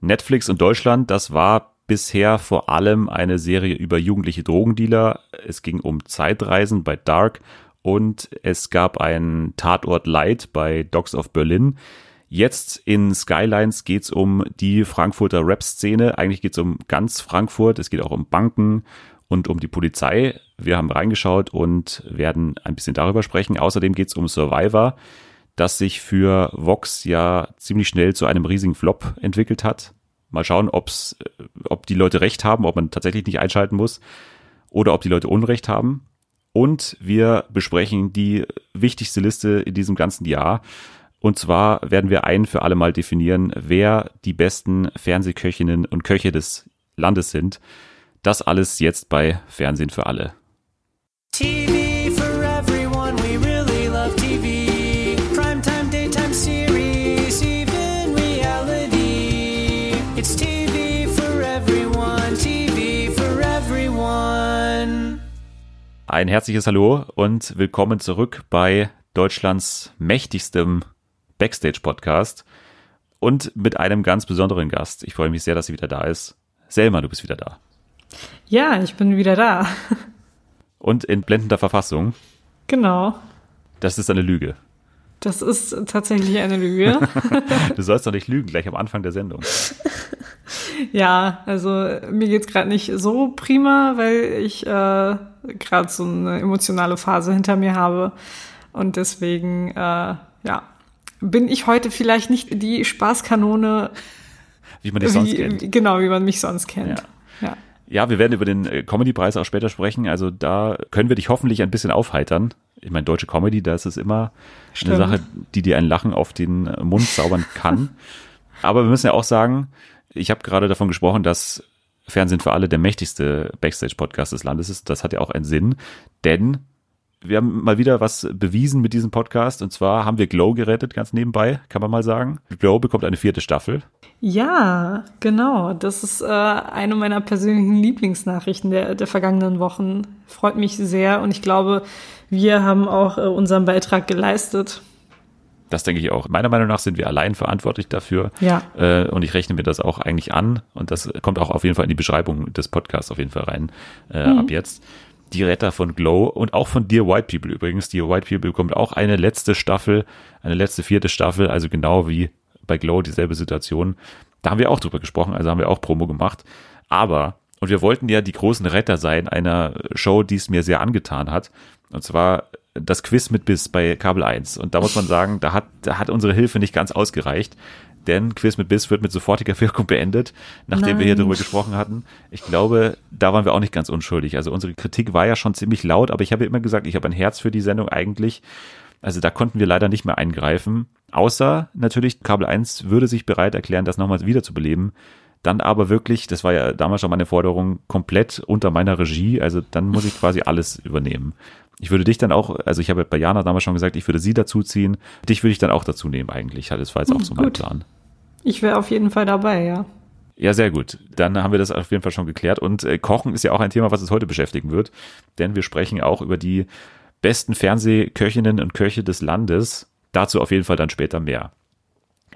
Netflix und Deutschland, das war bisher vor allem eine Serie über jugendliche Drogendealer. Es ging um Zeitreisen bei Dark und es gab einen Tatort Light bei Dogs of Berlin. Jetzt in Skylines geht es um die Frankfurter Rap-Szene. Eigentlich geht es um ganz Frankfurt. Es geht auch um Banken und um die Polizei. Wir haben reingeschaut und werden ein bisschen darüber sprechen. Außerdem geht es um Survivor, das sich für Vox ja ziemlich schnell zu einem riesigen Flop entwickelt hat. Mal schauen, ob's, ob die Leute recht haben, ob man tatsächlich nicht einschalten muss oder ob die Leute Unrecht haben. Und wir besprechen die wichtigste Liste in diesem ganzen Jahr. Und zwar werden wir ein für alle Mal definieren, wer die besten Fernsehköchinnen und Köche des Landes sind. Das alles jetzt bei Fernsehen für alle. TV Ein herzliches Hallo und willkommen zurück bei Deutschlands mächtigstem Backstage-Podcast und mit einem ganz besonderen Gast. Ich freue mich sehr, dass sie wieder da ist. Selma, du bist wieder da. Ja, ich bin wieder da. Und in blendender Verfassung. Genau. Das ist eine Lüge. Das ist tatsächlich eine Lüge. du sollst doch nicht lügen, gleich am Anfang der Sendung. Ja, also mir geht's gerade nicht so prima, weil ich äh, gerade so eine emotionale Phase hinter mir habe. Und deswegen, äh, ja, bin ich heute vielleicht nicht die Spaßkanone, wie man dich sonst kennt. Genau, wie man mich sonst kennt. Ja. ja. Ja, wir werden über den äh, Comedy-Preis auch später sprechen. Also da können wir dich hoffentlich ein bisschen aufheitern. Ich meine, deutsche Comedy, da ist es immer Stimmt. eine Sache, die dir ein Lachen auf den äh, Mund zaubern kann. Aber wir müssen ja auch sagen, ich habe gerade davon gesprochen, dass Fernsehen für alle der mächtigste Backstage-Podcast des Landes ist. Das hat ja auch einen Sinn, denn wir haben mal wieder was bewiesen mit diesem Podcast. Und zwar haben wir Glow gerettet, ganz nebenbei, kann man mal sagen. Glow bekommt eine vierte Staffel. Ja, genau. Das ist äh, eine meiner persönlichen Lieblingsnachrichten der, der vergangenen Wochen. Freut mich sehr und ich glaube, wir haben auch äh, unseren Beitrag geleistet. Das denke ich auch. Meiner Meinung nach sind wir allein verantwortlich dafür. Ja. Äh, und ich rechne mir das auch eigentlich an. Und das kommt auch auf jeden Fall in die Beschreibung des Podcasts auf jeden Fall rein äh, mhm. ab jetzt die Retter von Glow und auch von Dear White People übrigens. Dear White People bekommt auch eine letzte Staffel, eine letzte vierte Staffel, also genau wie bei Glow dieselbe Situation. Da haben wir auch drüber gesprochen, also haben wir auch Promo gemacht. Aber, und wir wollten ja die großen Retter sein einer Show, die es mir sehr angetan hat. Und zwar das Quiz mit Biss bei Kabel 1. Und da muss man sagen, da hat, da hat unsere Hilfe nicht ganz ausgereicht denn Quiz mit Biss wird mit sofortiger Wirkung beendet, nachdem Nein. wir hier drüber gesprochen hatten. Ich glaube, da waren wir auch nicht ganz unschuldig. Also unsere Kritik war ja schon ziemlich laut, aber ich habe immer gesagt, ich habe ein Herz für die Sendung eigentlich. Also da konnten wir leider nicht mehr eingreifen. Außer natürlich, Kabel 1 würde sich bereit erklären, das nochmals wiederzubeleben. Dann aber wirklich, das war ja damals schon meine Forderung, komplett unter meiner Regie. Also dann muss ich quasi alles übernehmen. Ich würde dich dann auch, also ich habe bei Jana damals schon gesagt, ich würde sie dazuziehen. Dich würde ich dann auch dazu nehmen eigentlich. Das war jetzt auch so mein Plan. Ich wäre auf jeden Fall dabei, ja. Ja, sehr gut. Dann haben wir das auf jeden Fall schon geklärt. Und äh, Kochen ist ja auch ein Thema, was uns heute beschäftigen wird. Denn wir sprechen auch über die besten Fernsehköchinnen und Köche des Landes. Dazu auf jeden Fall dann später mehr.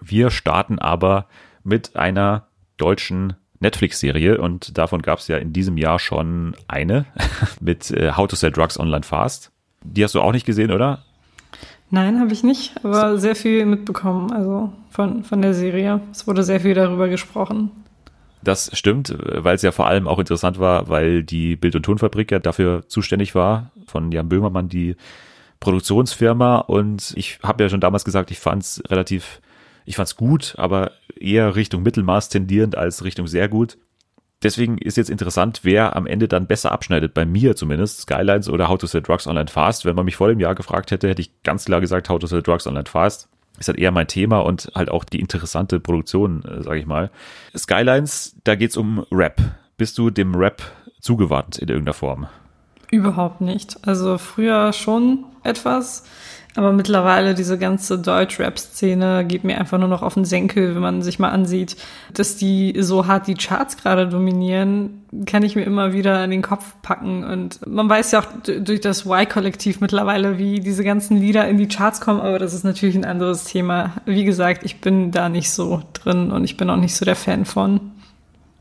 Wir starten aber mit einer deutschen Netflix-Serie und davon gab es ja in diesem Jahr schon eine mit äh, How to Sell Drugs Online Fast. Die hast du auch nicht gesehen, oder? Nein, habe ich nicht, aber so. sehr viel mitbekommen, also von, von der Serie. Es wurde sehr viel darüber gesprochen. Das stimmt, weil es ja vor allem auch interessant war, weil die Bild- und Tonfabrik ja dafür zuständig war, von Jan Böhmermann, die Produktionsfirma. Und ich habe ja schon damals gesagt, ich fand es relativ ich fand's gut, aber eher Richtung Mittelmaß tendierend als Richtung sehr gut. Deswegen ist jetzt interessant, wer am Ende dann besser abschneidet. Bei mir zumindest, Skylines oder How to Sell Drugs Online Fast. Wenn man mich vor dem Jahr gefragt hätte, hätte ich ganz klar gesagt, How to Sell Drugs Online Fast. Ist halt eher mein Thema und halt auch die interessante Produktion, äh, sage ich mal. Skylines, da geht's um Rap. Bist du dem Rap zugewandt in irgendeiner Form? Überhaupt nicht. Also früher schon etwas, Aber mittlerweile diese ganze Deutsch-Rap-Szene geht mir einfach nur noch auf den Senkel, wenn man sich mal ansieht, dass die so hart die Charts gerade dominieren, kann ich mir immer wieder in den Kopf packen. Und man weiß ja auch durch das Y-Kollektiv mittlerweile, wie diese ganzen Lieder in die Charts kommen, aber das ist natürlich ein anderes Thema. Wie gesagt, ich bin da nicht so drin und ich bin auch nicht so der Fan von.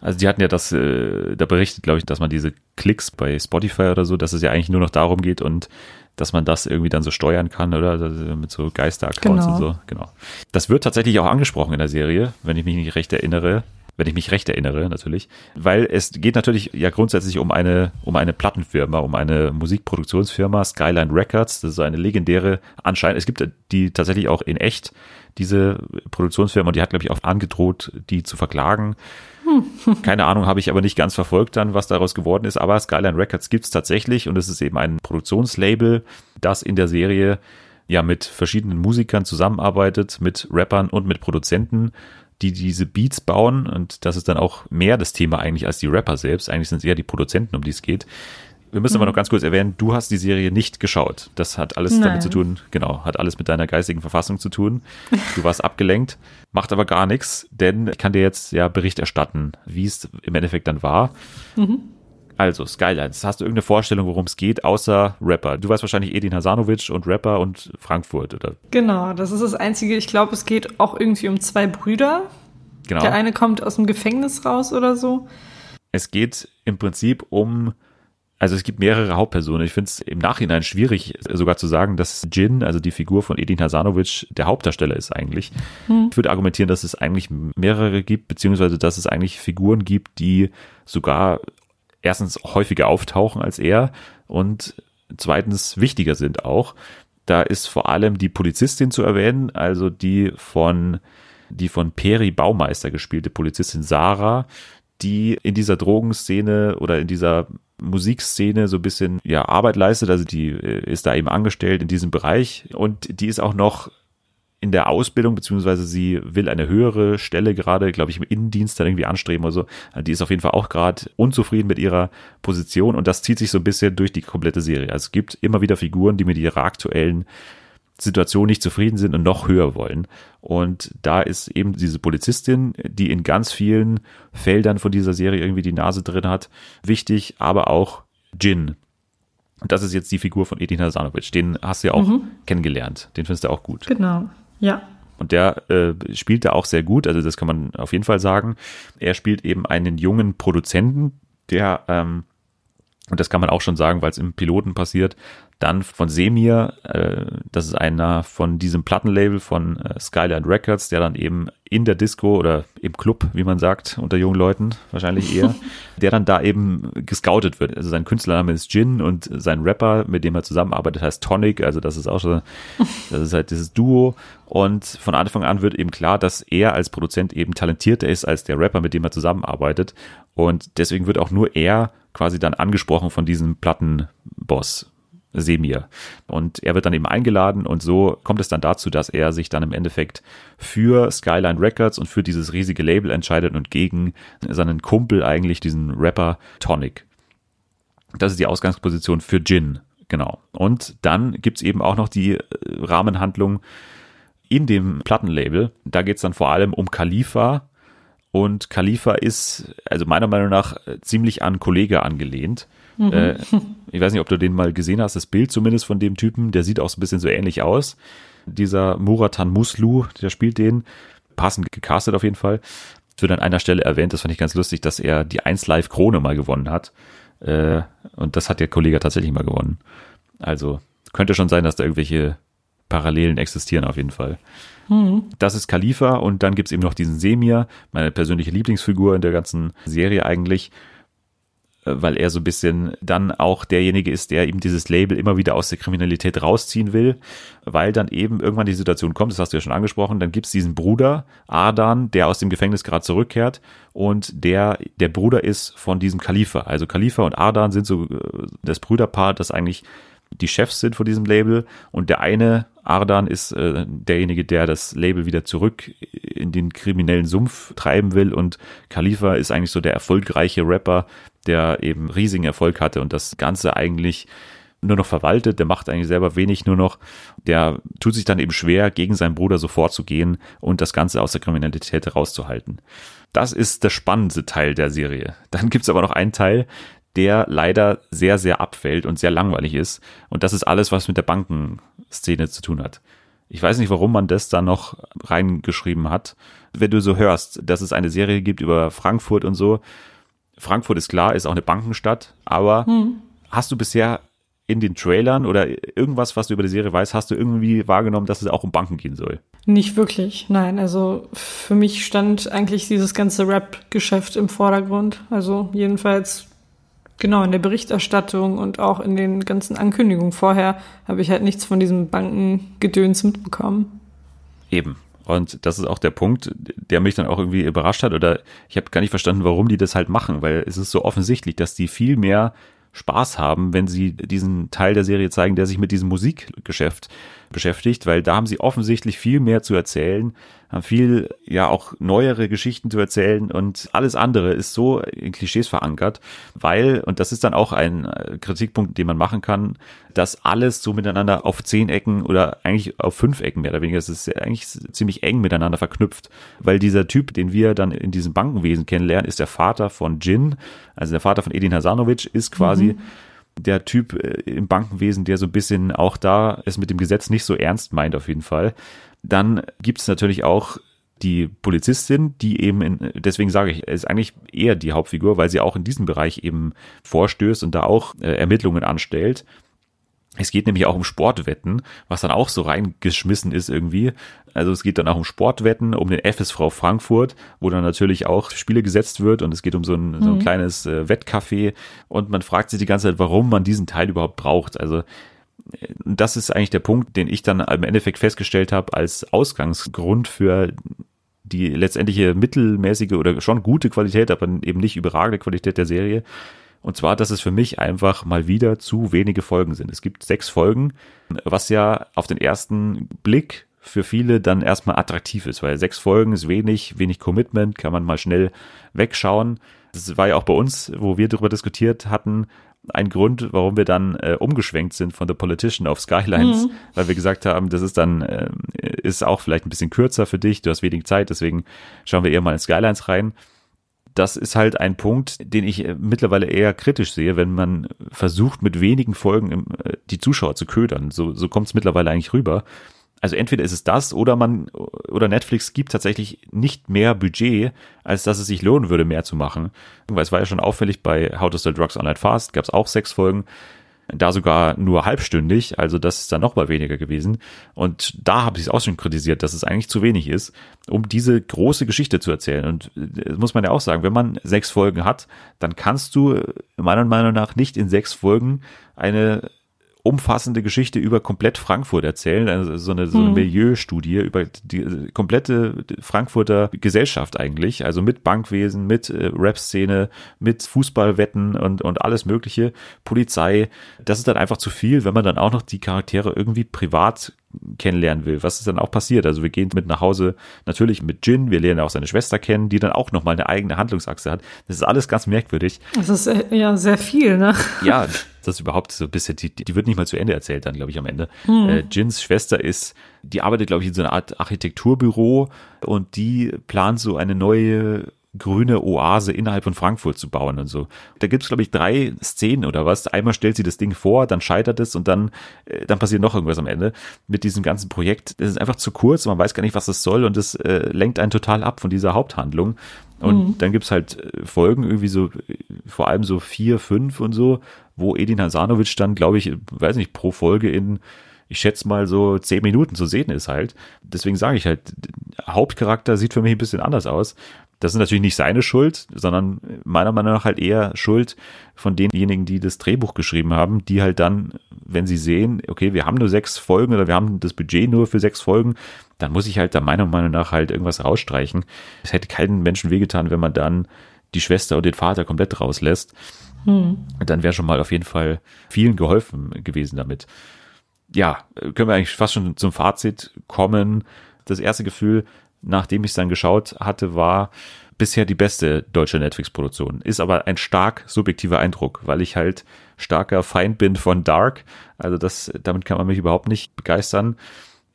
Also die hatten ja das, äh, da berichtet, glaube ich, dass man diese Klicks bei Spotify oder so, dass es ja eigentlich nur noch darum geht und dass man das irgendwie dann so steuern kann, oder? Mit so Geister-Accounts genau. und so. Genau. Das wird tatsächlich auch angesprochen in der Serie, wenn ich mich nicht recht erinnere. Wenn ich mich recht erinnere, natürlich. Weil es geht natürlich ja grundsätzlich um eine, um eine Plattenfirma, um eine Musikproduktionsfirma, Skyline Records. Das ist eine legendäre anscheinend. Es gibt die tatsächlich auch in echt, diese Produktionsfirma, und die hat, glaube ich, auch angedroht, die zu verklagen keine Ahnung, habe ich aber nicht ganz verfolgt dann, was daraus geworden ist. Aber Skyline Records gibt es tatsächlich und es ist eben ein Produktionslabel, das in der Serie ja mit verschiedenen Musikern zusammenarbeitet, mit Rappern und mit Produzenten, die diese Beats bauen. Und das ist dann auch mehr das Thema eigentlich als die Rapper selbst. Eigentlich sind es eher die Produzenten, um die es geht. Wir müssen mhm. aber noch ganz kurz erwähnen, du hast die Serie nicht geschaut. Das hat alles Nein. damit zu tun, genau, hat alles mit deiner geistigen Verfassung zu tun. Du warst abgelenkt, macht aber gar nichts, denn ich kann dir jetzt ja Bericht erstatten, wie es im Endeffekt dann war. Mhm. Also, Skylines, hast du irgendeine Vorstellung, worum es geht, außer Rapper? Du weißt wahrscheinlich Edin Hasanovic und Rapper und Frankfurt, oder? Genau, das ist das Einzige. Ich glaube, es geht auch irgendwie um zwei Brüder. Genau. Der eine kommt aus dem Gefängnis raus oder so. Es geht im Prinzip um also es gibt mehrere Hauptpersonen. Ich finde es im Nachhinein schwierig, sogar zu sagen, dass Jin, also die Figur von Edin Hasanovic, der Hauptdarsteller ist eigentlich. Hm. Ich würde argumentieren, dass es eigentlich mehrere gibt, beziehungsweise dass es eigentlich Figuren gibt, die sogar erstens häufiger auftauchen als er und zweitens wichtiger sind auch. Da ist vor allem die Polizistin zu erwähnen, also die von die von Peri Baumeister gespielte Polizistin Sarah, die in dieser Drogenszene oder in dieser Musikszene so ein bisschen ja Arbeit leistet. Also die äh, ist da eben angestellt in diesem Bereich und die ist auch noch in der Ausbildung, beziehungsweise sie will eine höhere Stelle gerade, glaube ich, im Innendienst dann irgendwie anstreben oder so. Also die ist auf jeden Fall auch gerade unzufrieden mit ihrer Position und das zieht sich so ein bisschen durch die komplette Serie. Also es gibt immer wieder Figuren, die mit ihrer aktuellen Situation nicht zufrieden sind und noch höher wollen. Und da ist eben diese Polizistin, die in ganz vielen Feldern von dieser Serie irgendwie die Nase drin hat, wichtig, aber auch Jin. Und das ist jetzt die Figur von Edin Hasanovic. Den hast du ja auch mhm. kennengelernt. Den findest du auch gut. Genau, ja. Und der äh, spielt da auch sehr gut, also das kann man auf jeden Fall sagen. Er spielt eben einen jungen Produzenten, der ähm, und das kann man auch schon sagen, weil es im Piloten passiert, dann von Semir, äh, das ist einer von diesem Plattenlabel von äh, Skyline Records, der dann eben in der Disco oder im Club, wie man sagt, unter jungen Leuten wahrscheinlich eher, der dann da eben gescoutet wird. Also sein Künstlername ist Jin und sein Rapper, mit dem er zusammenarbeitet, heißt Tonic. Also das ist auch schon, das ist halt dieses Duo. Und von Anfang an wird eben klar, dass er als Produzent eben talentierter ist als der Rapper, mit dem er zusammenarbeitet. Und deswegen wird auch nur er quasi dann angesprochen von diesem Plattenboss. Semir. Und er wird dann eben eingeladen und so kommt es dann dazu, dass er sich dann im Endeffekt für Skyline Records und für dieses riesige Label entscheidet und gegen seinen Kumpel eigentlich, diesen Rapper Tonic. Das ist die Ausgangsposition für Jin, genau. Und dann gibt's eben auch noch die äh, Rahmenhandlung in dem Plattenlabel. Da geht's dann vor allem um Khalifa, und Khalifa ist, also meiner Meinung nach, ziemlich an Kollege angelehnt. Mhm. Äh, ich weiß nicht, ob du den mal gesehen hast, das Bild zumindest von dem Typen, der sieht auch so ein bisschen so ähnlich aus. Dieser Muratan Muslu, der spielt den, passend gecastet auf jeden Fall. Es wird an einer Stelle erwähnt, das fand ich ganz lustig, dass er die 1 Live Krone mal gewonnen hat. Äh, und das hat der Kollege tatsächlich mal gewonnen. Also könnte schon sein, dass da irgendwelche Parallelen existieren auf jeden Fall. Mhm. Das ist Khalifa und dann gibt's eben noch diesen Semir, meine persönliche Lieblingsfigur in der ganzen Serie eigentlich weil er so ein bisschen dann auch derjenige ist, der eben dieses Label immer wieder aus der Kriminalität rausziehen will, weil dann eben irgendwann die Situation kommt, das hast du ja schon angesprochen, dann gibt's diesen Bruder, Ardan, der aus dem Gefängnis gerade zurückkehrt und der, der Bruder ist von diesem Khalifa. Also Khalifa und Ardan sind so äh, das Brüderpaar, das eigentlich die Chefs sind von diesem Label und der eine, Ardan, ist äh, derjenige, der das Label wieder zurück in den kriminellen Sumpf treiben will und Khalifa ist eigentlich so der erfolgreiche Rapper, der eben riesigen Erfolg hatte und das Ganze eigentlich nur noch verwaltet, der macht eigentlich selber wenig nur noch. Der tut sich dann eben schwer, gegen seinen Bruder so vorzugehen und das Ganze aus der Kriminalität rauszuhalten. Das ist der spannendste Teil der Serie. Dann gibt's aber noch einen Teil, der leider sehr, sehr abfällt und sehr langweilig ist. Und das ist alles, was mit der Bankenszene zu tun hat. Ich weiß nicht, warum man das da noch reingeschrieben hat. Wenn du so hörst, dass es eine Serie gibt über Frankfurt und so. Frankfurt ist klar, ist auch eine Bankenstadt, aber hm. hast du bisher in den Trailern oder irgendwas, was du über die Serie weißt, hast du irgendwie wahrgenommen, dass es auch um Banken gehen soll? Nicht wirklich, nein. Also für mich stand eigentlich dieses ganze Rap-Geschäft im Vordergrund. Also jedenfalls genau in der Berichterstattung und auch in den ganzen Ankündigungen vorher habe ich halt nichts von diesem Bankengedöns mitbekommen. Eben. Und das ist auch der Punkt, der mich dann auch irgendwie überrascht hat. Oder ich habe gar nicht verstanden, warum die das halt machen, weil es ist so offensichtlich, dass die viel mehr Spaß haben, wenn sie diesen Teil der Serie zeigen, der sich mit diesem Musikgeschäft beschäftigt, weil da haben sie offensichtlich viel mehr zu erzählen, haben viel, ja, auch neuere Geschichten zu erzählen und alles andere ist so in Klischees verankert, weil, und das ist dann auch ein äh, Kritikpunkt, den man machen kann, dass alles so miteinander auf zehn Ecken oder eigentlich auf fünf Ecken mehr oder weniger, es ist eigentlich ziemlich eng miteinander verknüpft, weil dieser Typ, den wir dann in diesem Bankenwesen kennenlernen, ist der Vater von Jin, also der Vater von Edin Hasanovic, ist quasi mhm der Typ äh, im Bankenwesen, der so ein bisschen auch da es mit dem Gesetz nicht so ernst meint, auf jeden Fall. Dann gibt es natürlich auch die Polizistin, die eben, in, deswegen sage ich, ist eigentlich eher die Hauptfigur, weil sie auch in diesem Bereich eben vorstößt und da auch äh, Ermittlungen anstellt. Es geht nämlich auch um Sportwetten, was dann auch so reingeschmissen ist irgendwie. Also es geht dann auch um Sportwetten, um den FSV Frankfurt, wo dann natürlich auch Spiele gesetzt wird und es geht um so ein, so ein mhm. kleines äh, Wettcafé und man fragt sich die ganze Zeit, warum man diesen Teil überhaupt braucht. Also das ist eigentlich der Punkt, den ich dann im Endeffekt festgestellt habe als Ausgangsgrund für die letztendliche mittelmäßige oder schon gute Qualität, aber eben nicht überragende Qualität der Serie. Und zwar, dass es für mich einfach mal wieder zu wenige Folgen sind. Es gibt sechs Folgen, was ja auf den ersten Blick für viele dann erstmal attraktiv ist, weil sechs Folgen ist wenig, wenig Commitment, kann man mal schnell wegschauen. Das war ja auch bei uns, wo wir darüber diskutiert hatten, ein Grund, warum wir dann äh, umgeschwenkt sind von The Politician auf Skylines, mhm. weil wir gesagt haben, das ist dann, äh, ist auch vielleicht ein bisschen kürzer für dich, du hast wenig Zeit, deswegen schauen wir eher mal in Skylines rein. Das ist halt ein Punkt, den ich äh, mittlerweile eher kritisch sehe, wenn man versucht, mit wenigen Folgen im, äh, die Zuschauer zu ködern. So, so kommt es mittlerweile eigentlich rüber. Also entweder ist es das oder man oder Netflix gibt tatsächlich nicht mehr Budget, als dass es sich lohnen würde, mehr zu machen. Weil es war ja schon auffällig bei How to Sell Drugs Online Fast, gab es auch sechs Folgen, da sogar nur halbstündig, also das ist dann noch mal weniger gewesen. Und da habe ich es auch schon kritisiert, dass es eigentlich zu wenig ist, um diese große Geschichte zu erzählen. Und das muss man ja auch sagen, wenn man sechs Folgen hat, dann kannst du meiner Meinung nach nicht in sechs Folgen eine umfassende Geschichte über komplett Frankfurt erzählen, also so eine, so eine mhm. Milieustudie über die komplette Frankfurter Gesellschaft eigentlich, also mit Bankwesen, mit äh, Rap-Szene, mit Fußballwetten und, und alles mögliche, Polizei. Das ist dann einfach zu viel, wenn man dann auch noch die Charaktere irgendwie privat kennenlernen will. Was ist dann auch passiert? Also wir gehen mit nach Hause natürlich mit Jin, wir lernen auch seine Schwester kennen, die dann auch nochmal eine eigene Handlungsachse hat. Das ist alles ganz merkwürdig. Das ist äh, ja sehr viel, ne? Ja, das ist überhaupt so ein bisschen, die, die wird nicht mal zu Ende erzählt dann, glaube ich, am Ende. Hm. Äh, Jins Schwester ist, die arbeitet, glaube ich, in so einer Art Architekturbüro und die plant so eine neue grüne Oase innerhalb von Frankfurt zu bauen und so. Da gibt es, glaube ich, drei Szenen oder was. Einmal stellt sie das Ding vor, dann scheitert es und dann, äh, dann passiert noch irgendwas am Ende mit diesem ganzen Projekt. Das ist einfach zu kurz, man weiß gar nicht, was das soll und es äh, lenkt einen total ab von dieser Haupthandlung. Und mhm. dann gibt's halt äh, Folgen, irgendwie so, vor allem so vier, fünf und so, wo Edin Hasanovic dann, glaube ich, weiß nicht, pro Folge in ich schätze mal so zehn Minuten zu sehen ist halt. Deswegen sage ich halt, Hauptcharakter sieht für mich ein bisschen anders aus. Das ist natürlich nicht seine Schuld, sondern meiner Meinung nach halt eher Schuld von denjenigen, die das Drehbuch geschrieben haben, die halt dann, wenn sie sehen, okay, wir haben nur sechs Folgen oder wir haben das Budget nur für sechs Folgen, dann muss ich halt da meiner Meinung nach halt irgendwas rausstreichen. Es hätte keinen Menschen wehgetan, wenn man dann die Schwester und den Vater komplett rauslässt. Hm. Dann wäre schon mal auf jeden Fall vielen geholfen gewesen damit. Ja, können wir eigentlich fast schon zum Fazit kommen. Das erste Gefühl, nachdem ich es dann geschaut hatte, war bisher die beste deutsche Netflix-Produktion. Ist aber ein stark subjektiver Eindruck, weil ich halt starker Feind bin von Dark. Also das, damit kann man mich überhaupt nicht begeistern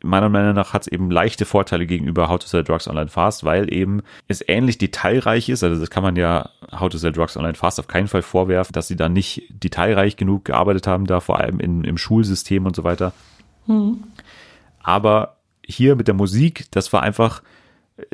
meiner Meinung nach hat es eben leichte Vorteile gegenüber How to Sell Drugs Online Fast, weil eben es ähnlich detailreich ist. Also das kann man ja How to Sell Drugs Online Fast auf keinen Fall vorwerfen, dass sie da nicht detailreich genug gearbeitet haben, da vor allem in, im Schulsystem und so weiter. Mhm. Aber hier mit der Musik, das war einfach,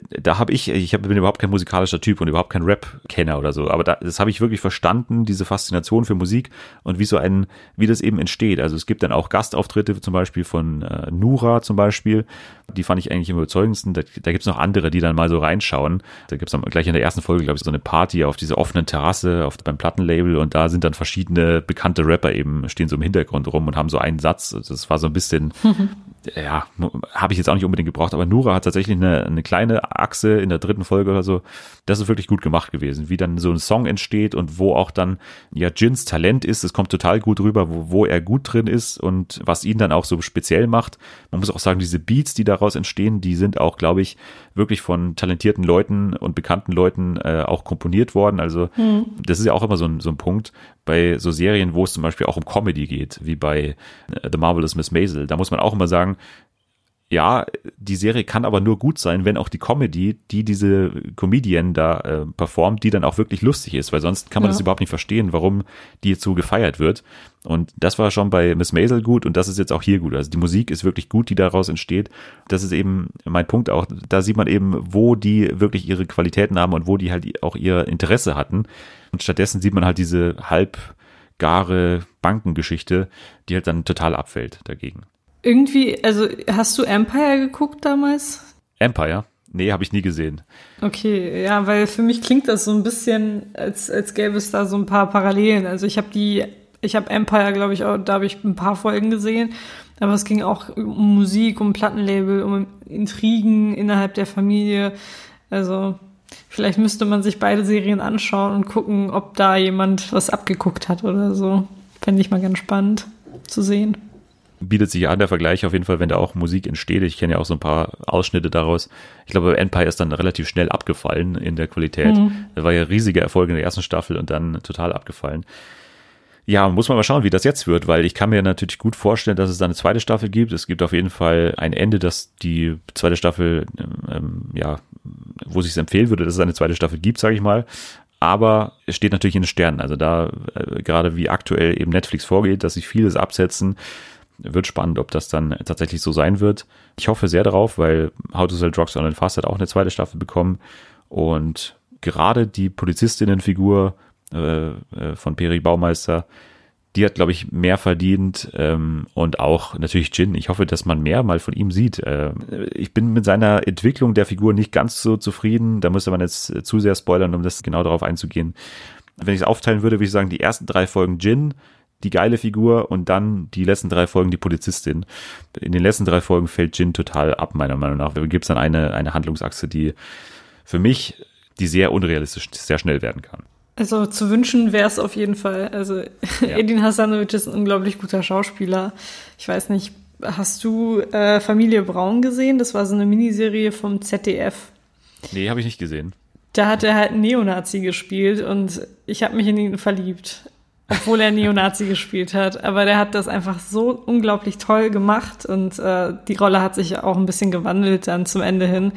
da habe ich, ich hab, bin überhaupt kein musikalischer Typ und überhaupt kein Rap-Kenner oder so, aber da, das habe ich wirklich verstanden, diese Faszination für Musik und wie so ein, wie das eben entsteht. Also es gibt dann auch Gastauftritte zum Beispiel von äh, Nura zum Beispiel, die fand ich eigentlich am überzeugendsten. Da, da gibt es noch andere, die dann mal so reinschauen. Da gibt es gleich in der ersten Folge, glaube ich, so eine Party auf dieser offenen Terrasse auf, beim Plattenlabel und da sind dann verschiedene bekannte Rapper eben, stehen so im Hintergrund rum und haben so einen Satz. Das war so ein bisschen, ja, habe ich jetzt auch nicht unbedingt gebraucht, aber Nura hat tatsächlich eine, eine kleine Achse in der dritten Folge oder so. Das ist wirklich gut gemacht gewesen, wie dann so ein Song entsteht und wo auch dann ja Jins Talent ist. Es kommt total gut rüber, wo, wo er gut drin ist und was ihn dann auch so speziell macht. Man muss auch sagen, diese Beats, die daraus entstehen, die sind auch, glaube ich, wirklich von talentierten Leuten und bekannten Leuten äh, auch komponiert worden. Also mhm. das ist ja auch immer so ein, so ein Punkt bei so Serien, wo es zum Beispiel auch um Comedy geht, wie bei äh, The Marvelous Miss Maisel. Da muss man auch immer sagen, ja, die Serie kann aber nur gut sein, wenn auch die Comedy, die diese Comedian da äh, performt, die dann auch wirklich lustig ist, weil sonst kann man ja. das überhaupt nicht verstehen, warum die jetzt so gefeiert wird. Und das war schon bei Miss Maisel gut und das ist jetzt auch hier gut. Also die Musik ist wirklich gut, die daraus entsteht. Das ist eben mein Punkt auch. Da sieht man eben, wo die wirklich ihre Qualitäten haben und wo die halt auch ihr Interesse hatten. Und stattdessen sieht man halt diese halbgare Bankengeschichte, die halt dann total abfällt dagegen. Irgendwie, also hast du Empire geguckt damals? Empire? Nee, habe ich nie gesehen. Okay, ja, weil für mich klingt das so ein bisschen, als, als gäbe es da so ein paar Parallelen. Also ich habe die, ich habe Empire, glaube ich, auch, da habe ich ein paar Folgen gesehen, aber es ging auch um Musik, um Plattenlabel, um Intrigen innerhalb der Familie. Also vielleicht müsste man sich beide Serien anschauen und gucken, ob da jemand was abgeguckt hat oder so. Fände ich mal ganz spannend zu sehen bietet sich an der Vergleich auf jeden Fall, wenn da auch Musik entsteht. Ich kenne ja auch so ein paar Ausschnitte daraus. Ich glaube, Empire ist dann relativ schnell abgefallen in der Qualität. Mhm. Da war ja riesiger Erfolg in der ersten Staffel und dann total abgefallen. Ja, muss man mal schauen, wie das jetzt wird, weil ich kann mir natürlich gut vorstellen, dass es da eine zweite Staffel gibt. Es gibt auf jeden Fall ein Ende, dass die zweite Staffel, ähm, ja, wo sich es empfehlen würde, dass es eine zweite Staffel gibt, sage ich mal. Aber es steht natürlich in den Sternen. Also da, äh, gerade wie aktuell eben Netflix vorgeht, dass sich vieles absetzen, wird spannend, ob das dann tatsächlich so sein wird. Ich hoffe sehr darauf, weil How to Sell Drugs Online Fast hat auch eine zweite Staffel bekommen. Und gerade die Polizistinnenfigur äh, äh, von Peri Baumeister, die hat, glaube ich, mehr verdient ähm, und auch natürlich Jin. Ich hoffe, dass man mehr mal von ihm sieht. Äh, ich bin mit seiner Entwicklung der Figur nicht ganz so zufrieden. Da müsste man jetzt zu sehr spoilern, um das genau darauf einzugehen. Wenn ich es aufteilen würde, würde ich sagen, die ersten drei Folgen Jin, die geile Figur und dann die letzten drei Folgen die Polizistin. In den letzten drei Folgen fällt Jin total ab, meiner Meinung nach. Da gibt es dann eine, eine Handlungsachse, die für mich, die sehr unrealistisch, sehr schnell werden kann. Also zu wünschen wäre es auf jeden Fall. Also ja. Edin Hasanovic ist ein unglaublich guter Schauspieler. Ich weiß nicht, hast du äh, Familie Braun gesehen? Das war so eine Miniserie vom ZDF. Nee, habe ich nicht gesehen. Da hat er halt einen Neonazi gespielt und ich habe mich in ihn verliebt obwohl er Neonazi gespielt hat. Aber der hat das einfach so unglaublich toll gemacht und äh, die Rolle hat sich auch ein bisschen gewandelt dann zum Ende hin.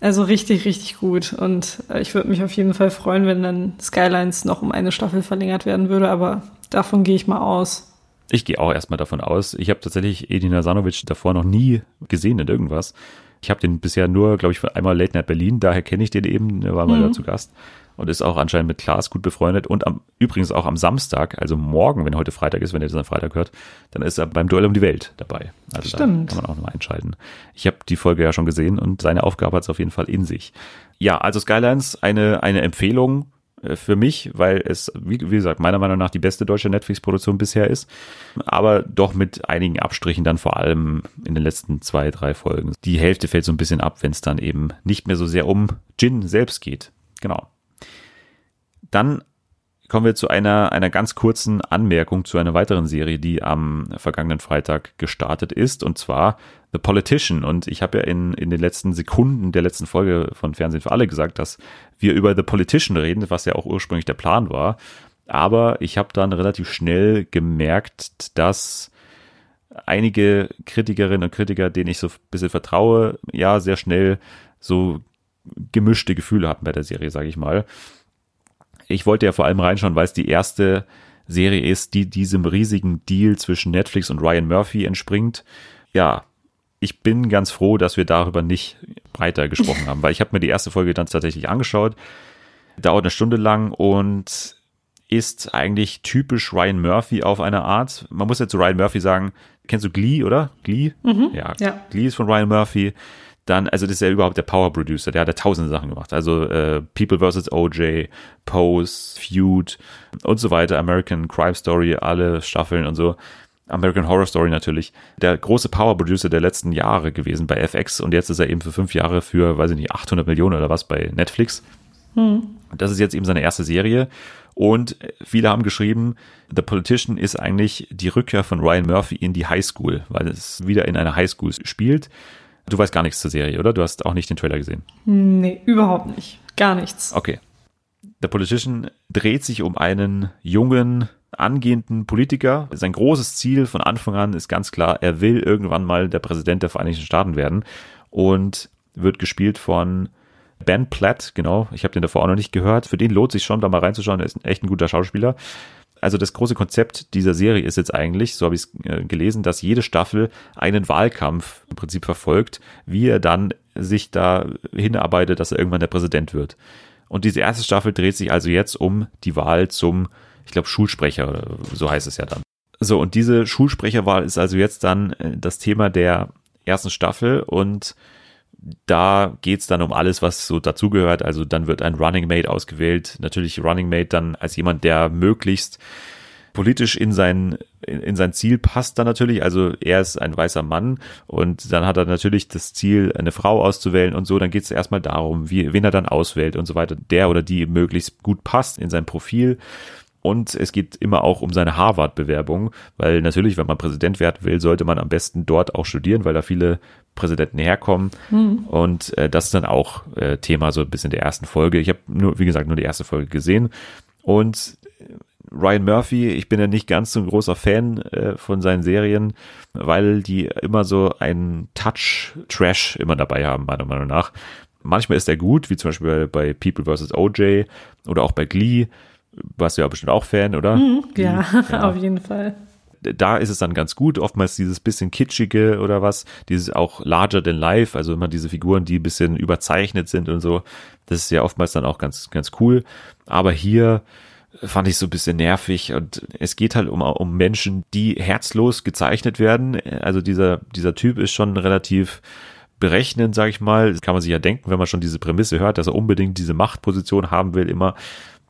Also richtig, richtig gut. Und äh, ich würde mich auf jeden Fall freuen, wenn dann Skylines noch um eine Staffel verlängert werden würde, aber davon gehe ich mal aus. Ich gehe auch erstmal davon aus. Ich habe tatsächlich Edina Sanovic davor noch nie gesehen in irgendwas. Ich habe den bisher nur, glaube ich, von einmal Late Night Berlin, daher kenne ich den eben, war mal mhm. da zu Gast und ist auch anscheinend mit Klaas gut befreundet. Und am, übrigens auch am Samstag, also morgen, wenn heute Freitag ist, wenn ihr das am Freitag hört, dann ist er beim Duell um die Welt dabei. Also Stimmt. da kann man auch nochmal einschalten. Ich habe die Folge ja schon gesehen und seine Aufgabe hat es auf jeden Fall in sich. Ja, also Skylines, eine, eine Empfehlung äh, für mich, weil es, wie, wie, gesagt, meiner Meinung nach die beste deutsche Netflix-Produktion bisher ist, aber doch mit einigen Abstrichen dann vor allem in den letzten zwei, drei Folgen. Die Hälfte fällt so ein bisschen ab, wenn es dann eben nicht mehr so sehr um Jin selbst geht. Genau. Dann kommen wir zu einer, einer ganz kurzen Anmerkung zu einer weiteren Serie, die am vergangenen Freitag gestartet ist, und zwar The Politician. Und ich habe ja in, in den letzten Sekunden der letzten Folge von Fernsehen für alle gesagt, dass wir über The Politician reden, was ja auch ursprünglich der Plan war. Aber ich habe dann relativ schnell gemerkt, dass einige Kritikerinnen und Kritiker, denen ich so ein bisschen vertraue, ja, sehr schnell so gemischte Gefühle hatten bei der Serie, sage ich mal. Ich wollte ja vor allem reinschauen, weil es die erste Serie ist, die diesem riesigen Deal zwischen Netflix und Ryan Murphy entspringt. Ja, ich bin ganz froh, dass wir darüber nicht breiter gesprochen haben, weil ich habe mir die erste Folge dann tatsächlich angeschaut. Dauert eine Stunde lang und ist eigentlich typisch Ryan Murphy auf eine Art. Man muss jetzt zu Ryan Murphy sagen, kennst du Glee, oder? Glee? Mhm, ja, ja. Glee ist von Ryan Murphy. Dann, also das ist ja überhaupt der Power Producer, der hat ja tausende Sachen gemacht. Also äh, People vs. OJ, Pose, Feud und so weiter, American Crime Story, alle Staffeln und so. American Horror Story natürlich. Der große Power Producer der letzten Jahre gewesen bei FX und jetzt ist er eben für fünf Jahre für, weiß ich nicht, 800 Millionen oder was bei Netflix. Hm. Das ist jetzt eben seine erste Serie und viele haben geschrieben, The Politician ist eigentlich die Rückkehr von Ryan Murphy in die Highschool, weil es wieder in einer Highschool spielt. Du weißt gar nichts zur Serie, oder? Du hast auch nicht den Trailer gesehen. Nee, überhaupt nicht. Gar nichts. Okay. The Politician dreht sich um einen jungen, angehenden Politiker. Sein großes Ziel von Anfang an ist ganz klar, er will irgendwann mal der Präsident der Vereinigten Staaten werden und wird gespielt von Ben Platt, genau. Ich habe den davor auch noch nicht gehört. Für den lohnt sich schon, da mal reinzuschauen. Er ist echt ein guter Schauspieler. Also das große Konzept dieser Serie ist jetzt eigentlich, so habe ich es äh, gelesen, dass jede Staffel einen Wahlkampf im Prinzip verfolgt, wie er dann sich da hinarbeitet, dass er irgendwann der Präsident wird. Und diese erste Staffel dreht sich also jetzt um die Wahl zum, ich glaube, Schulsprecher, so heißt es ja dann. So, und diese Schulsprecherwahl ist also jetzt dann äh, das Thema der ersten Staffel und da geht's dann um alles, was so dazugehört. Also dann wird ein Running Mate ausgewählt. Natürlich Running Mate dann als jemand, der möglichst politisch in sein, in sein Ziel passt dann natürlich. Also er ist ein weißer Mann und dann hat er natürlich das Ziel, eine Frau auszuwählen und so. Dann geht es erstmal darum, wie, wen er dann auswählt und so weiter. Der oder die möglichst gut passt in sein Profil. Und es geht immer auch um seine Harvard-Bewerbung, weil natürlich, wenn man Präsident werden will, sollte man am besten dort auch studieren, weil da viele Präsidenten herkommen. Mhm. Und äh, das ist dann auch äh, Thema so ein bisschen der ersten Folge. Ich habe nur, wie gesagt, nur die erste Folge gesehen. Und Ryan Murphy, ich bin ja nicht ganz so ein großer Fan äh, von seinen Serien, weil die immer so einen Touch Trash immer dabei haben, meiner Meinung nach. Manchmal ist er gut, wie zum Beispiel bei People vs. OJ oder auch bei Glee warst du ja bestimmt auch Fan, oder? Mhm, ja, ja, auf jeden Fall. Da ist es dann ganz gut, oftmals dieses bisschen kitschige oder was, dieses auch larger than life, also immer diese Figuren, die ein bisschen überzeichnet sind und so. Das ist ja oftmals dann auch ganz, ganz cool. Aber hier fand ich so ein bisschen nervig und es geht halt um, um Menschen, die herzlos gezeichnet werden. Also dieser, dieser Typ ist schon relativ berechnend, sag ich mal. Das kann man sich ja denken, wenn man schon diese Prämisse hört, dass er unbedingt diese Machtposition haben will, immer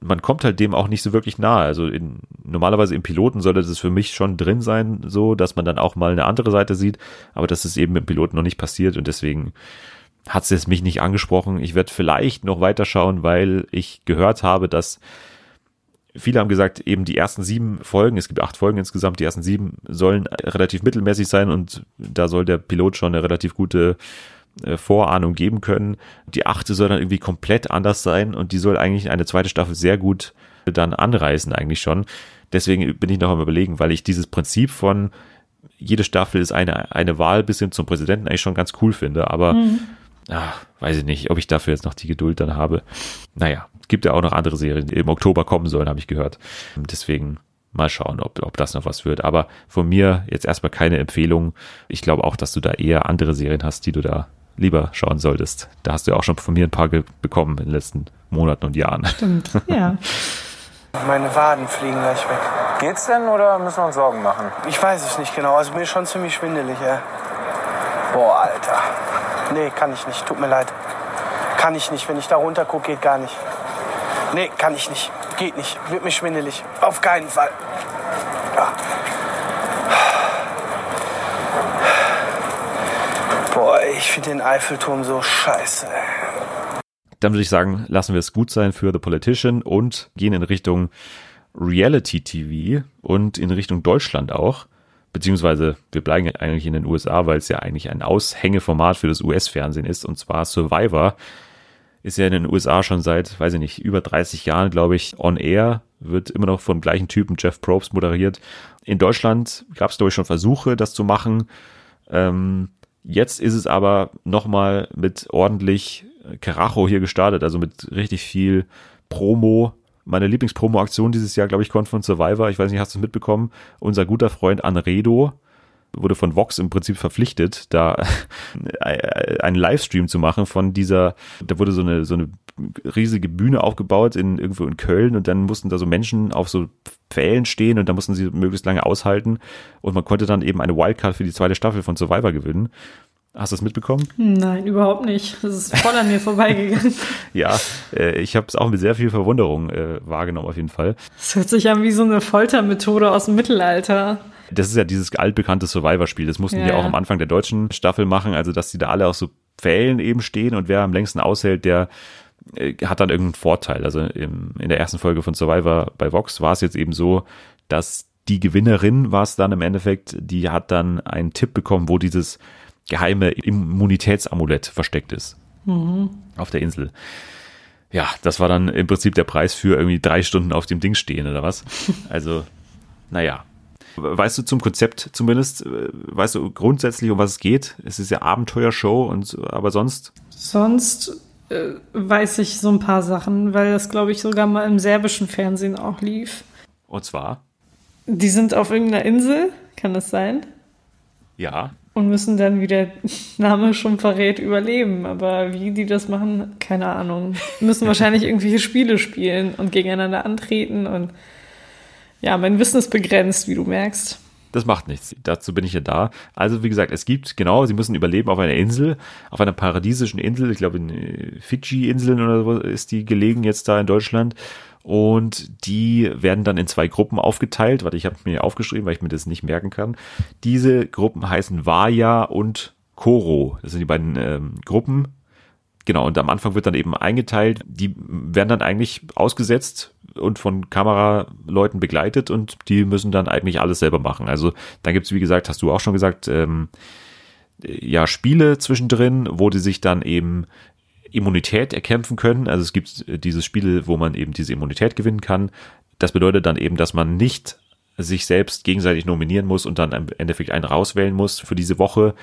man kommt halt dem auch nicht so wirklich nahe. Also in, normalerweise im Piloten sollte das für mich schon drin sein, so dass man dann auch mal eine andere Seite sieht, aber das ist eben im Piloten noch nicht passiert und deswegen hat es mich nicht angesprochen. Ich werde vielleicht noch weiterschauen, weil ich gehört habe, dass viele haben gesagt, eben die ersten sieben Folgen, es gibt acht Folgen insgesamt, die ersten sieben sollen relativ mittelmäßig sein und da soll der Pilot schon eine relativ gute äh, Vorahnung geben können. Die achte soll dann irgendwie komplett anders sein und die soll eigentlich eine zweite Staffel sehr gut dann anreißen eigentlich schon. Deswegen bin ich noch am überlegen, weil ich dieses Prinzip von jede Staffel ist eine, eine Wahl bis hin zum Präsidenten eigentlich schon ganz cool finde, aber mhm. ach, weiß ich nicht, ob ich dafür jetzt noch die Geduld dann habe. Naja, gibt ja auch noch andere Serien, die im Oktober kommen sollen, habe ich gehört. Deswegen mal schauen, ob, ob das noch was wird. Aber von mir jetzt erstmal keine Empfehlung. Ich glaube auch, dass du da eher andere Serien hast, die du da lieber schauen solltest. Da hast du ja auch schon von mir ein paar bekommen in den letzten Monaten und Jahren. Stimmt, ja. Meine Waden fliegen gleich weg. Geht's denn oder müssen wir uns Sorgen machen? Ich weiß es nicht genau. Also mir ist schon ziemlich schwindelig, ja. Boah, Alter. Nee, kann ich nicht. Tut mir leid. Kann ich nicht. Wenn ich da runter gucke, geht gar nicht. Nee, kann ich nicht. Geht nicht. Wird mir schwindelig. Auf keinen Fall. Ja. Boah, ich finde den Eiffelturm so scheiße. Dann würde ich sagen, lassen wir es gut sein für The Politician und gehen in Richtung Reality-TV und in Richtung Deutschland auch. Beziehungsweise wir bleiben eigentlich in den USA, weil es ja eigentlich ein Aushängeformat für das US-Fernsehen ist. Und zwar Survivor ist ja in den USA schon seit, weiß ich nicht, über 30 Jahren, glaube ich, on air, wird immer noch vom gleichen Typen Jeff Probst moderiert. In Deutschland gab es, glaube ich, schon Versuche, das zu machen. Ähm, jetzt ist es aber nochmal mit ordentlich Karacho hier gestartet, also mit richtig viel Promo. Meine Lieblingspromo-Aktion dieses Jahr, glaube ich, kommt von Survivor. Ich weiß nicht, hast du es mitbekommen? Unser guter Freund Anredo wurde von Vox im Prinzip verpflichtet, da einen Livestream zu machen von dieser, da wurde so eine, so eine riesige Bühne aufgebaut in irgendwo in Köln und dann mussten da so Menschen auf so Pfählen stehen und da mussten sie möglichst lange aushalten und man konnte dann eben eine Wildcard für die zweite Staffel von Survivor gewinnen. Hast du das mitbekommen? Nein, überhaupt nicht. Das ist voll an mir vorbeigegangen. ja, äh, ich habe es auch mit sehr viel Verwunderung äh, wahrgenommen auf jeden Fall. Es hört sich an wie so eine Foltermethode aus dem Mittelalter. Das ist ja dieses altbekannte Survivor-Spiel. Das mussten ja, die auch am Anfang der deutschen Staffel machen, also dass die da alle auf so Pfählen eben stehen und wer am längsten aushält, der äh, hat dann irgendeinen Vorteil. Also im, in der ersten Folge von Survivor bei Vox war es jetzt eben so, dass die Gewinnerin war es dann im Endeffekt, die hat dann einen Tipp bekommen, wo dieses geheime Immunitätsamulett versteckt ist. Mhm. Auf der Insel. Ja, das war dann im Prinzip der Preis für irgendwie drei Stunden auf dem Ding stehen oder was. Also, naja. Weißt du zum Konzept zumindest, äh, weißt du grundsätzlich, um was es geht? Es ist ja Abenteuershow und aber sonst? Sonst äh, weiß ich so ein paar Sachen, weil das, glaube ich, sogar mal im serbischen Fernsehen auch lief. Und zwar? Die sind auf irgendeiner Insel, kann das sein? Ja und müssen dann, wie der Name schon verrät, überleben. Aber wie die das machen, keine Ahnung. Müssen wahrscheinlich irgendwelche Spiele spielen und gegeneinander antreten. Und ja, mein Wissen ist begrenzt, wie du merkst. Das macht nichts. Dazu bin ich ja da. Also, wie gesagt, es gibt, genau, sie müssen überleben auf einer Insel, auf einer paradiesischen Insel. Ich glaube, in Fidschi-Inseln oder so ist die gelegen jetzt da in Deutschland. Und die werden dann in zwei Gruppen aufgeteilt. Warte, ich habe mir aufgeschrieben, weil ich mir das nicht merken kann. Diese Gruppen heißen Vaya und Koro. Das sind die beiden ähm, Gruppen. Genau, und am Anfang wird dann eben eingeteilt. Die werden dann eigentlich ausgesetzt und von Kameraleuten begleitet und die müssen dann eigentlich alles selber machen. Also da gibt's wie gesagt, hast du auch schon gesagt, ähm, ja, Spiele zwischendrin, wo die sich dann eben Immunität erkämpfen können. Also es gibt äh, diese Spiele, wo man eben diese Immunität gewinnen kann. Das bedeutet dann eben, dass man nicht sich selbst gegenseitig nominieren muss und dann im Endeffekt einen rauswählen muss für diese Woche,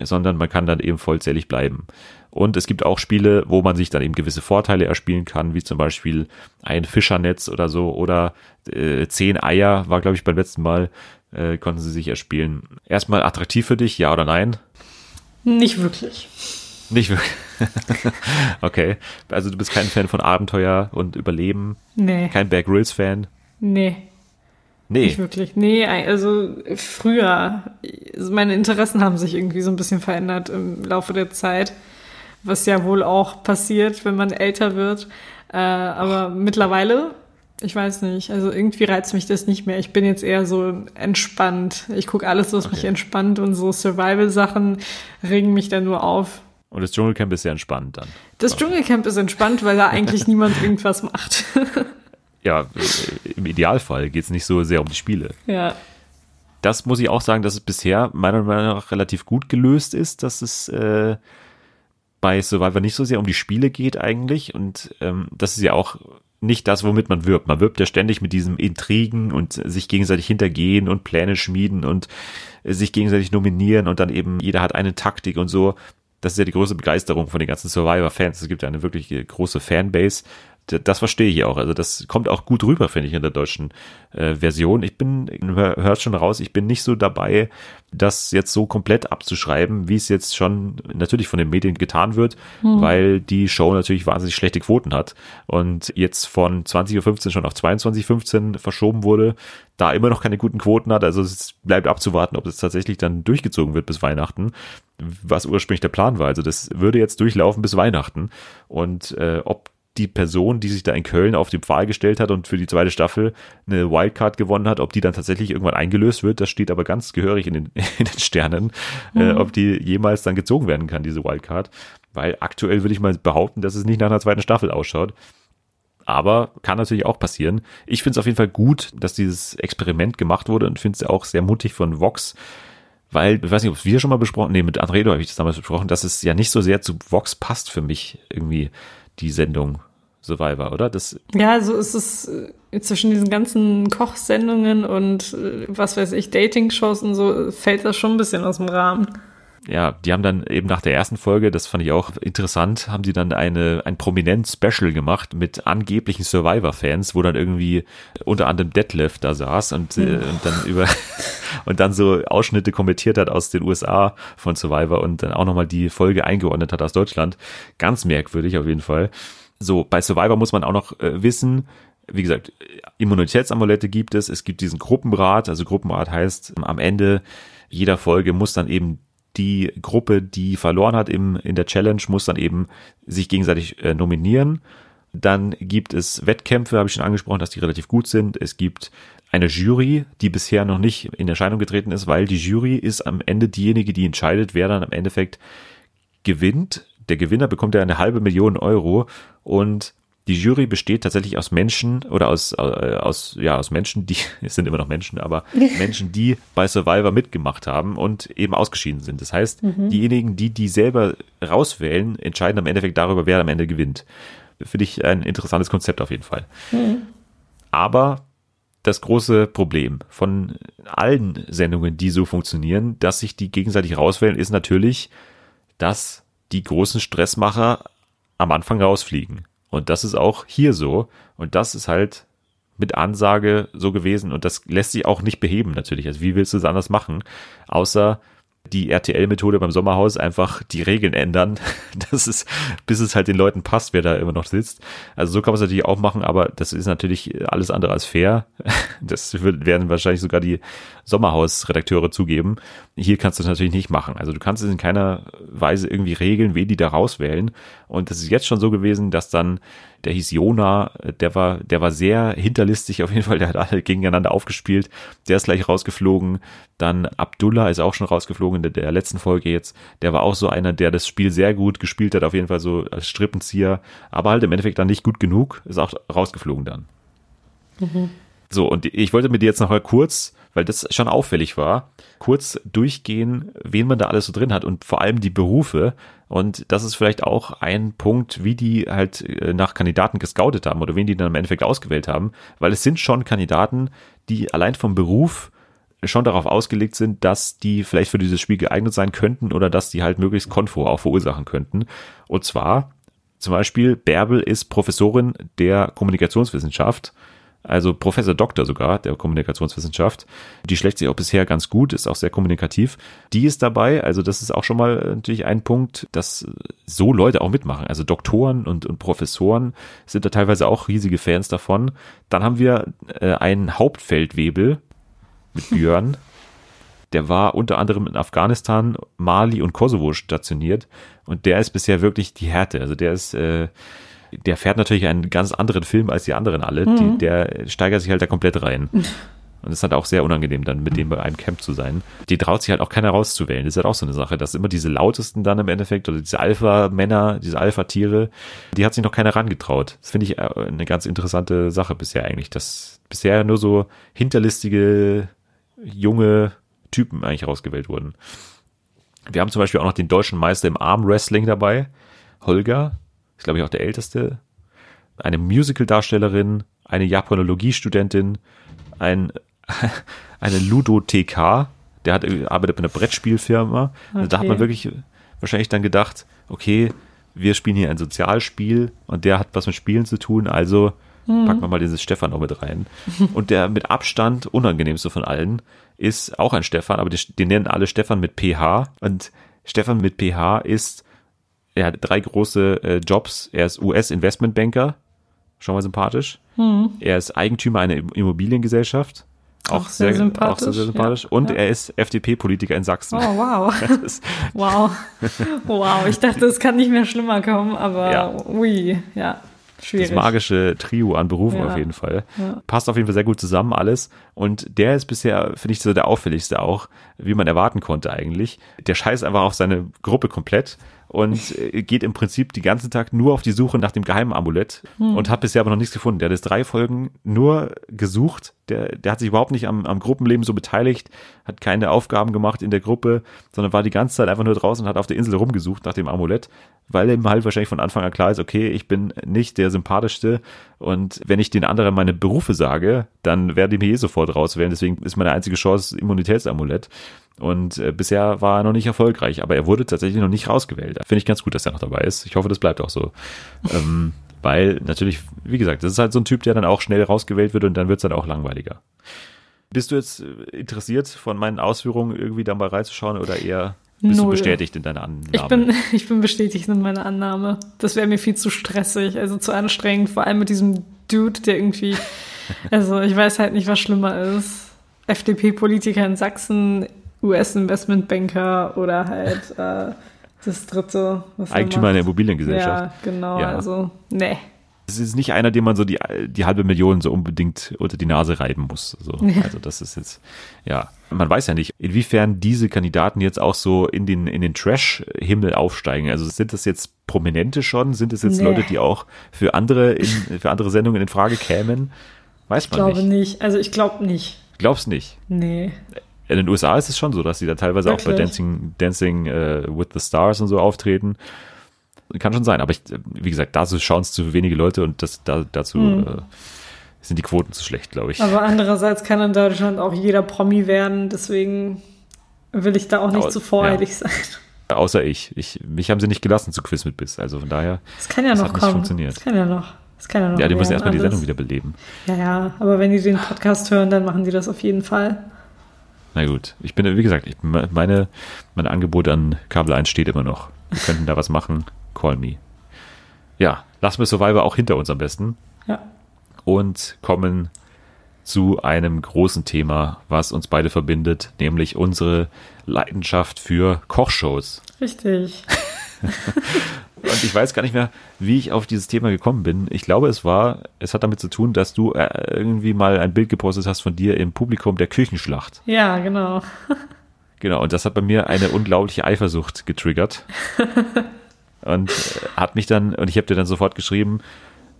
sondern man kann dann eben vollzählig bleiben. Und es gibt auch Spiele, wo man sich dann eben gewisse Vorteile erspielen kann, wie zum Beispiel ein Fischernetz oder so oder äh, zehn Eier war, glaube ich, beim letzten Mal, äh, konnten sie sich erspielen. Erstmal attraktiv für dich, ja oder nein? Nicht wirklich. Nicht wirklich. okay. Also du bist kein Fan von Abenteuer und Überleben? Nee. Kein Bear Grylls Fan? Nee. Nee. Nicht wirklich. Nee, also früher. Meine Interessen haben sich irgendwie so ein bisschen verändert im Laufe der Zeit. Was ja wohl auch passiert, wenn man älter wird. Äh, aber Ach. mittlerweile, ich weiß nicht, also irgendwie reizt mich das nicht mehr. Ich bin jetzt eher so entspannt. Ich gucke alles, was okay. mich entspannt und so Survival-Sachen regen mich dann nur auf. Und das Dschungelcamp ist sehr entspannt dann. Das Dschungelcamp ist entspannt, weil da eigentlich niemand irgendwas macht. ja, im Idealfall geht es nicht so sehr um die Spiele. Ja. Das muss ich auch sagen, dass es bisher meiner Meinung nach relativ gut gelöst ist, dass es äh, bei Survivor nicht so sehr um die Spiele geht eigentlich. Und ähm, das ist ja auch nicht das, womit man wirbt. Man wirbt ja ständig mit diesem Intrigen und sich gegenseitig hintergehen und Pläne schmieden und sich gegenseitig nominieren und dann eben jeder hat eine Taktik und so das ist ja die größte Begeisterung von den ganzen Survivor-Fans. Es gibt ja eine wirklich große Fanbase. Das verstehe ich auch. Also das kommt auch gut rüber, finde ich, in der deutschen äh, Version. Ich bin, hört schon raus, ich bin nicht so dabei, das jetzt so komplett abzuschreiben, wie es jetzt schon natürlich von den Medien getan wird, mhm. weil die Show natürlich wahnsinnig schlechte Quoten hat und jetzt von 20.15 Uhr schon auf 22.15 Uhr verschoben wurde, da immer noch keine guten Quoten hat. Also es bleibt abzuwarten, ob es tatsächlich dann durchgezogen wird bis Weihnachten was ursprünglich der Plan war. Also das würde jetzt durchlaufen bis Weihnachten. Und äh, ob die Person, die sich da in Köln auf den Pfahl gestellt hat und für die zweite Staffel eine Wildcard gewonnen hat, ob die dann tatsächlich irgendwann eingelöst wird, das steht aber ganz gehörig in den, in den Sternen, äh, mhm. äh, ob die jemals dann gezogen werden kann, diese Wildcard. Weil aktuell würde ich mal behaupten, dass es nicht nach einer zweiten Staffel ausschaut. aber kann natürlich auch passieren. Ich finde es auf jeden Fall gut, dass dieses Experiment gemacht wurde und finde es auch sehr mutig von Vox, weil, ich weiß nicht, ob es wir schon mal besprochen, nee, mit Andredo habe ich das damals besprochen, dass es ja nicht so sehr zu Vox passt für mich, irgendwie, die Sendung Survivor, oder? Das ja, so ist es äh, zwischen diesen ganzen Kochsendungen und äh, was weiß ich, Dating-Shows und so, fällt das schon ein bisschen aus dem Rahmen ja, die haben dann eben nach der ersten Folge, das fand ich auch interessant, haben die dann eine, ein prominent Special gemacht mit angeblichen Survivor-Fans, wo dann irgendwie unter anderem Detlef da saß und, äh, und dann über, und dann so Ausschnitte kommentiert hat aus den USA von Survivor und dann auch nochmal die Folge eingeordnet hat aus Deutschland. Ganz merkwürdig auf jeden Fall. So, bei Survivor muss man auch noch äh, wissen, wie gesagt, Immunitätsamulette gibt es, es gibt diesen Gruppenrat, also Gruppenrat heißt, am Ende jeder Folge muss dann eben die Gruppe, die verloren hat im, in der Challenge, muss dann eben sich gegenseitig äh, nominieren. Dann gibt es Wettkämpfe, habe ich schon angesprochen, dass die relativ gut sind. Es gibt eine Jury, die bisher noch nicht in Erscheinung getreten ist, weil die Jury ist am Ende diejenige, die entscheidet, wer dann am Endeffekt gewinnt. Der Gewinner bekommt ja eine halbe Million Euro und die Jury besteht tatsächlich aus Menschen oder aus, äh, aus, ja, aus Menschen, die, es sind immer noch Menschen, aber Menschen, die bei Survivor mitgemacht haben und eben ausgeschieden sind. Das heißt, mhm. diejenigen, die die selber rauswählen, entscheiden am Endeffekt darüber, wer am Ende gewinnt. Finde ich ein interessantes Konzept auf jeden Fall. Mhm. Aber das große Problem von allen Sendungen, die so funktionieren, dass sich die gegenseitig rauswählen, ist natürlich, dass die großen Stressmacher am Anfang rausfliegen. Und das ist auch hier so. Und das ist halt mit Ansage so gewesen. Und das lässt sich auch nicht beheben natürlich. Also wie willst du es anders machen? Außer die RTL-Methode beim Sommerhaus einfach die Regeln ändern, das ist, bis es halt den Leuten passt, wer da immer noch sitzt. Also so kann man es natürlich auch machen, aber das ist natürlich alles andere als fair. Das werden wahrscheinlich sogar die Sommerhaus-Redakteure zugeben. Hier kannst du das natürlich nicht machen. Also du kannst es in keiner Weise irgendwie regeln, wen die da rauswählen. Und das ist jetzt schon so gewesen, dass dann der hieß Jona, der war, der war sehr hinterlistig auf jeden Fall, der hat alle gegeneinander aufgespielt, der ist gleich rausgeflogen, dann Abdullah ist auch schon rausgeflogen in der, der letzten Folge jetzt, der war auch so einer, der das Spiel sehr gut gespielt hat, auf jeden Fall so als Strippenzieher, aber halt im Endeffekt dann nicht gut genug, ist auch rausgeflogen dann. Mhm. So, und ich wollte mit dir jetzt noch mal kurz, weil das schon auffällig war, kurz durchgehen, wen man da alles so drin hat und vor allem die Berufe. Und das ist vielleicht auch ein Punkt, wie die halt äh, nach Kandidaten gescoutet haben oder wen die dann im Endeffekt ausgewählt haben, weil es sind schon Kandidaten, die allein vom Beruf schon darauf ausgelegt sind, dass die vielleicht für dieses Spiel geeignet sein könnten oder dass die halt möglichst Konfor auch verursachen könnten. Und zwar zum Beispiel Bärbel ist Professorin der Kommunikationswissenschaft also Professor Doktor sogar der Kommunikationswissenschaft. Die schlägt sich auch bisher ganz gut, ist auch sehr kommunikativ. Die ist dabei, also das ist auch schon mal natürlich ein Punkt, dass so Leute auch mitmachen. Also Doktoren und, und Professoren sind da teilweise auch riesige Fans davon. Dann haben wir äh, einen Hauptfeldwebel mit Björn. Der war unter anderem in Afghanistan, Mali und Kosovo stationiert und der ist bisher wirklich die Härte. Also der ist äh, der fährt natürlich einen ganz anderen Film als die anderen alle. Mhm. Die, der steigert sich halt da komplett rein. Und es ist halt auch sehr unangenehm, dann mit dem bei einem Camp zu sein. Die traut sich halt auch keiner rauszuwählen. Das ist halt auch so eine Sache, dass immer diese lautesten dann im Endeffekt oder diese Alpha-Männer, diese Alpha-Tiere, die hat sich noch keiner rangetraut. Das finde ich äh, eine ganz interessante Sache bisher eigentlich, dass bisher nur so hinterlistige, junge Typen eigentlich rausgewählt wurden. Wir haben zum Beispiel auch noch den deutschen Meister im Arm-Wrestling dabei, Holger, ist glaube ich auch der älteste, eine Musical-Darstellerin, eine Japanologie-Studentin, ein, eine Ludo-TK, der hat, arbeitet bei einer Brettspielfirma. Okay. Also da hat man wirklich wahrscheinlich dann gedacht, okay, wir spielen hier ein Sozialspiel und der hat was mit Spielen zu tun, also mhm. packen wir mal dieses Stefan noch mit rein. Und der mit Abstand unangenehmste von allen ist auch ein Stefan, aber die, die nennen alle Stefan mit PH und Stefan mit PH ist er hat drei große äh, Jobs. Er ist US-Investmentbanker, schon mal sympathisch. Hm. Er ist Eigentümer einer Immobiliengesellschaft. Auch, auch sehr, sehr, sympathisch. Auch sehr, sehr sympathisch. Ja. Und ja. er ist FDP-Politiker in Sachsen. Oh, wow. wow. Wow. Ich dachte, es kann nicht mehr schlimmer kommen, aber ja. ui, ja. Schwierig. Das magische Trio an Berufen auf jeden Fall. Passt auf jeden Fall sehr gut zusammen alles. Und der ist bisher, finde ich, so der auffälligste auch, wie man erwarten konnte eigentlich. Der scheißt einfach auf seine Gruppe komplett und äh, geht im Prinzip die ganzen Tag nur auf die Suche nach dem geheimen Amulett hm. und hat bisher aber noch nichts gefunden. Der hat jetzt drei Folgen nur gesucht. Der, der hat sich überhaupt nicht am, am Gruppenleben so beteiligt, hat keine Aufgaben gemacht in der Gruppe, sondern war die ganze Zeit einfach nur draußen und hat auf der Insel rumgesucht nach dem Amulett, weil ihm halt wahrscheinlich von Anfang an klar ist, okay, ich bin nicht der sympathischste und wenn ich den anderen meine Berufe sage, dann werden die mir eh sofort rauswählen. Deswegen ist meine einzige Chance Immunitätsamulett. Und äh, bisher war er noch nicht erfolgreich, aber er wurde tatsächlich noch nicht rausgewählt. Finde ich ganz gut, dass er noch dabei ist. Ich hoffe, das bleibt auch so. ähm, weil natürlich, wie gesagt, das ist halt so ein Typ, der dann auch schnell rausgewählt wird und dann wird es dann auch langweiliger. Bist du jetzt äh, interessiert, von meinen Ausführungen irgendwie da mal reinzuschauen oder eher bist Null. du bestätigt in deiner Annahme? Ich bin, ich bin bestätigt in meiner Annahme. Das wäre mir viel zu stressig, also zu anstrengend, vor allem mit diesem Dude, der irgendwie, also ich weiß halt nicht, was schlimmer ist. FDP-Politiker in Sachsen, US-Investmentbanker oder halt äh, das dritte. Was Eigentümer einer Immobiliengesellschaft. Ja, genau. Ja. Also, nee. Es ist nicht einer, dem man so die, die halbe Million so unbedingt unter die Nase reiben muss. So. Also das ist jetzt, ja, man weiß ja nicht, inwiefern diese Kandidaten jetzt auch so in den, in den Trash-Himmel aufsteigen. Also sind das jetzt Prominente schon? Sind das jetzt nee. Leute, die auch für andere, in, für andere Sendungen in Frage kämen? Weiß man nicht. Ich glaube nicht. Also ich glaube nicht. Glaubst nicht? Nee in den USA ist es schon so, dass sie da teilweise Wirklich? auch bei Dancing, Dancing uh, with the Stars und so auftreten. Kann schon sein, aber ich, wie gesagt, dazu schauen es zu wenige Leute und das, da, dazu hm. äh, sind die Quoten zu schlecht, glaube ich. Aber andererseits kann in Deutschland auch jeder Promi werden, deswegen will ich da auch nicht zu voreilig ja. sein. Außer ich. ich. Mich haben sie nicht gelassen zu Quiz mit Biss, also von daher. Das kann ja noch kommen. Funktioniert. Das kann ja noch. Das kann ja noch. Ja, die müssen erstmal die Sendung wieder beleben. Ja, ja, aber wenn die den Podcast hören, dann machen die das auf jeden Fall. Na gut, ich bin, wie gesagt, ich, meine, mein Angebot an Kabel 1 steht immer noch. Wir könnten da was machen. Call me. Ja, lassen wir Survivor auch hinter uns am besten. Ja. Und kommen zu einem großen Thema, was uns beide verbindet, nämlich unsere Leidenschaft für Kochshows. Richtig. Und ich weiß gar nicht mehr, wie ich auf dieses Thema gekommen bin. Ich glaube, es war, es hat damit zu tun, dass du äh, irgendwie mal ein Bild gepostet hast von dir im Publikum der Küchenschlacht. Ja, genau. Genau, und das hat bei mir eine unglaubliche Eifersucht getriggert. und äh, hat mich dann, und ich habe dir dann sofort geschrieben,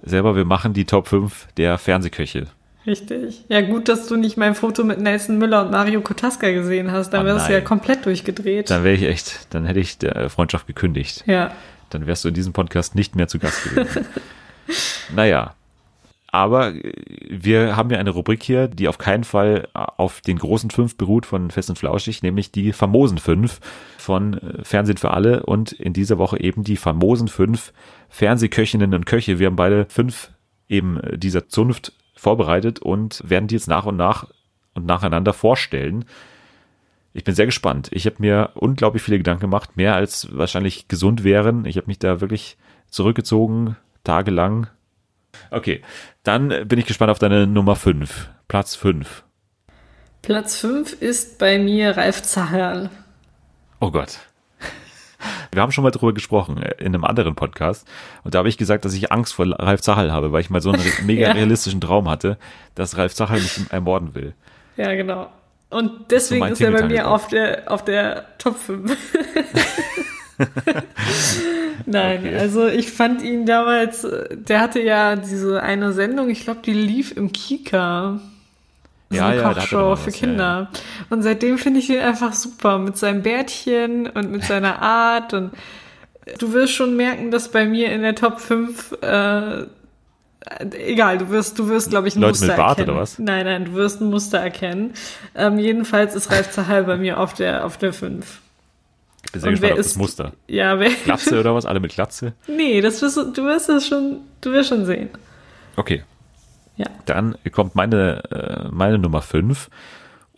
selber, wir machen die Top 5 der Fernsehköche. Richtig. Ja, gut, dass du nicht mein Foto mit Nelson Müller und Mario Kotaska gesehen hast. Dann oh wärst du ja komplett durchgedreht. Dann wäre ich echt, dann hätte ich der Freundschaft gekündigt. Ja dann wärst du in diesem Podcast nicht mehr zu Gast gewesen. naja, aber wir haben ja eine Rubrik hier, die auf keinen Fall auf den großen fünf beruht von Fest und Flauschig, nämlich die famosen fünf von äh, Fernsehen für alle und in dieser Woche eben die famosen fünf Fernsehköchinnen und Köche. Wir haben beide fünf eben dieser Zunft vorbereitet und werden die jetzt nach und nach und nacheinander vorstellen. Ich bin sehr gespannt. Ich habe mir unglaublich viele Gedanken gemacht, mehr als wahrscheinlich gesund wären. Ich habe mich da wirklich zurückgezogen, tagelang. Okay, dann bin ich gespannt auf deine Nummer 5. Platz 5. Platz 5 ist bei mir Ralf Zacherl. Oh Gott. Wir haben schon mal drüber gesprochen äh, in einem anderen Podcast und da habe ich gesagt, dass ich Angst vor Ralf Zachal habe, weil ich mal so einen mega realistischen Traum hatte, dass Ralf Zachal mich ermorden will. Ja, genau. Und deswegen so ist er bei mir auf der, auf der Top 5. Nein, okay. also ich fand ihn damals, der hatte ja diese eine Sendung, ich glaube, die lief im Kika. So ja, eine ja, Kochshow für Kinder. Ja, ja. Und seitdem finde ich ihn einfach super mit seinem Bärtchen und mit seiner Art und du wirst schon merken, dass bei mir in der Top 5 äh, egal, du wirst, du wirst, glaube ich, ein Leute Muster mit Bart erkennen. oder was? Nein, nein, du wirst ein Muster erkennen. Ähm, jedenfalls ist Ralf Zahal bei mir auf der, auf der 5. Ich bin sehr gespannt auf das Muster. Ja, wer, Glatze oder was? Alle mit Glatze? Nee, das wirst, du wirst es schon, du wirst schon sehen. Okay. Ja. Dann kommt meine, äh, meine Nummer 5.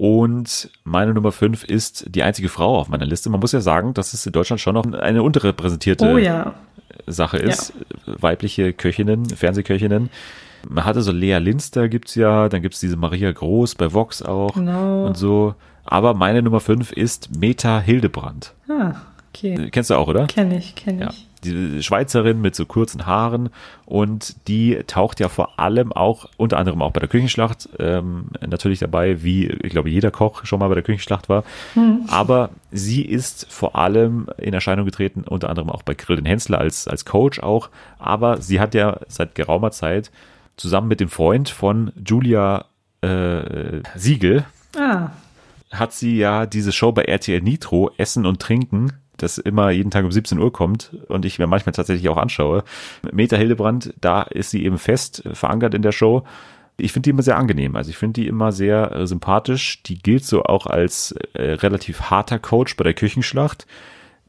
Und meine Nummer 5 ist die einzige Frau auf meiner Liste. Man muss ja sagen, dass es in Deutschland schon noch eine unterrepräsentierte oh, ja. Sache ist. Ja. Weibliche Köchinnen, Fernsehköchinnen. Man hatte so Lea Linster gibt's ja, dann gibt's diese Maria Groß bei Vox auch genau. und so. Aber meine Nummer 5 ist Meta Hildebrand. Ah, Okay. Kennst du auch, oder? Kenn ich, kenn ich. Ja. Die Schweizerin mit so kurzen Haaren und die taucht ja vor allem auch, unter anderem auch bei der Küchenschlacht, ähm, natürlich dabei, wie ich glaube jeder Koch schon mal bei der Küchenschlacht war. Aber sie ist vor allem in Erscheinung getreten, unter anderem auch bei Grill den Hensler als, als Coach auch. Aber sie hat ja seit geraumer Zeit zusammen mit dem Freund von Julia äh, Siegel, Ah, hat sie ja diese Show bei RTL Nitro, Essen und Trinken, das immer jeden Tag um 17 Uhr kommt und ich mir manchmal tatsächlich auch anschaue. Meta Hildebrand, da ist sie eben fest verankert in der Show. Ich finde die immer sehr angenehm. Also ich finde die immer sehr äh, sympathisch. Die gilt so auch als äh, relativ harter Coach bei der Küchenschlacht.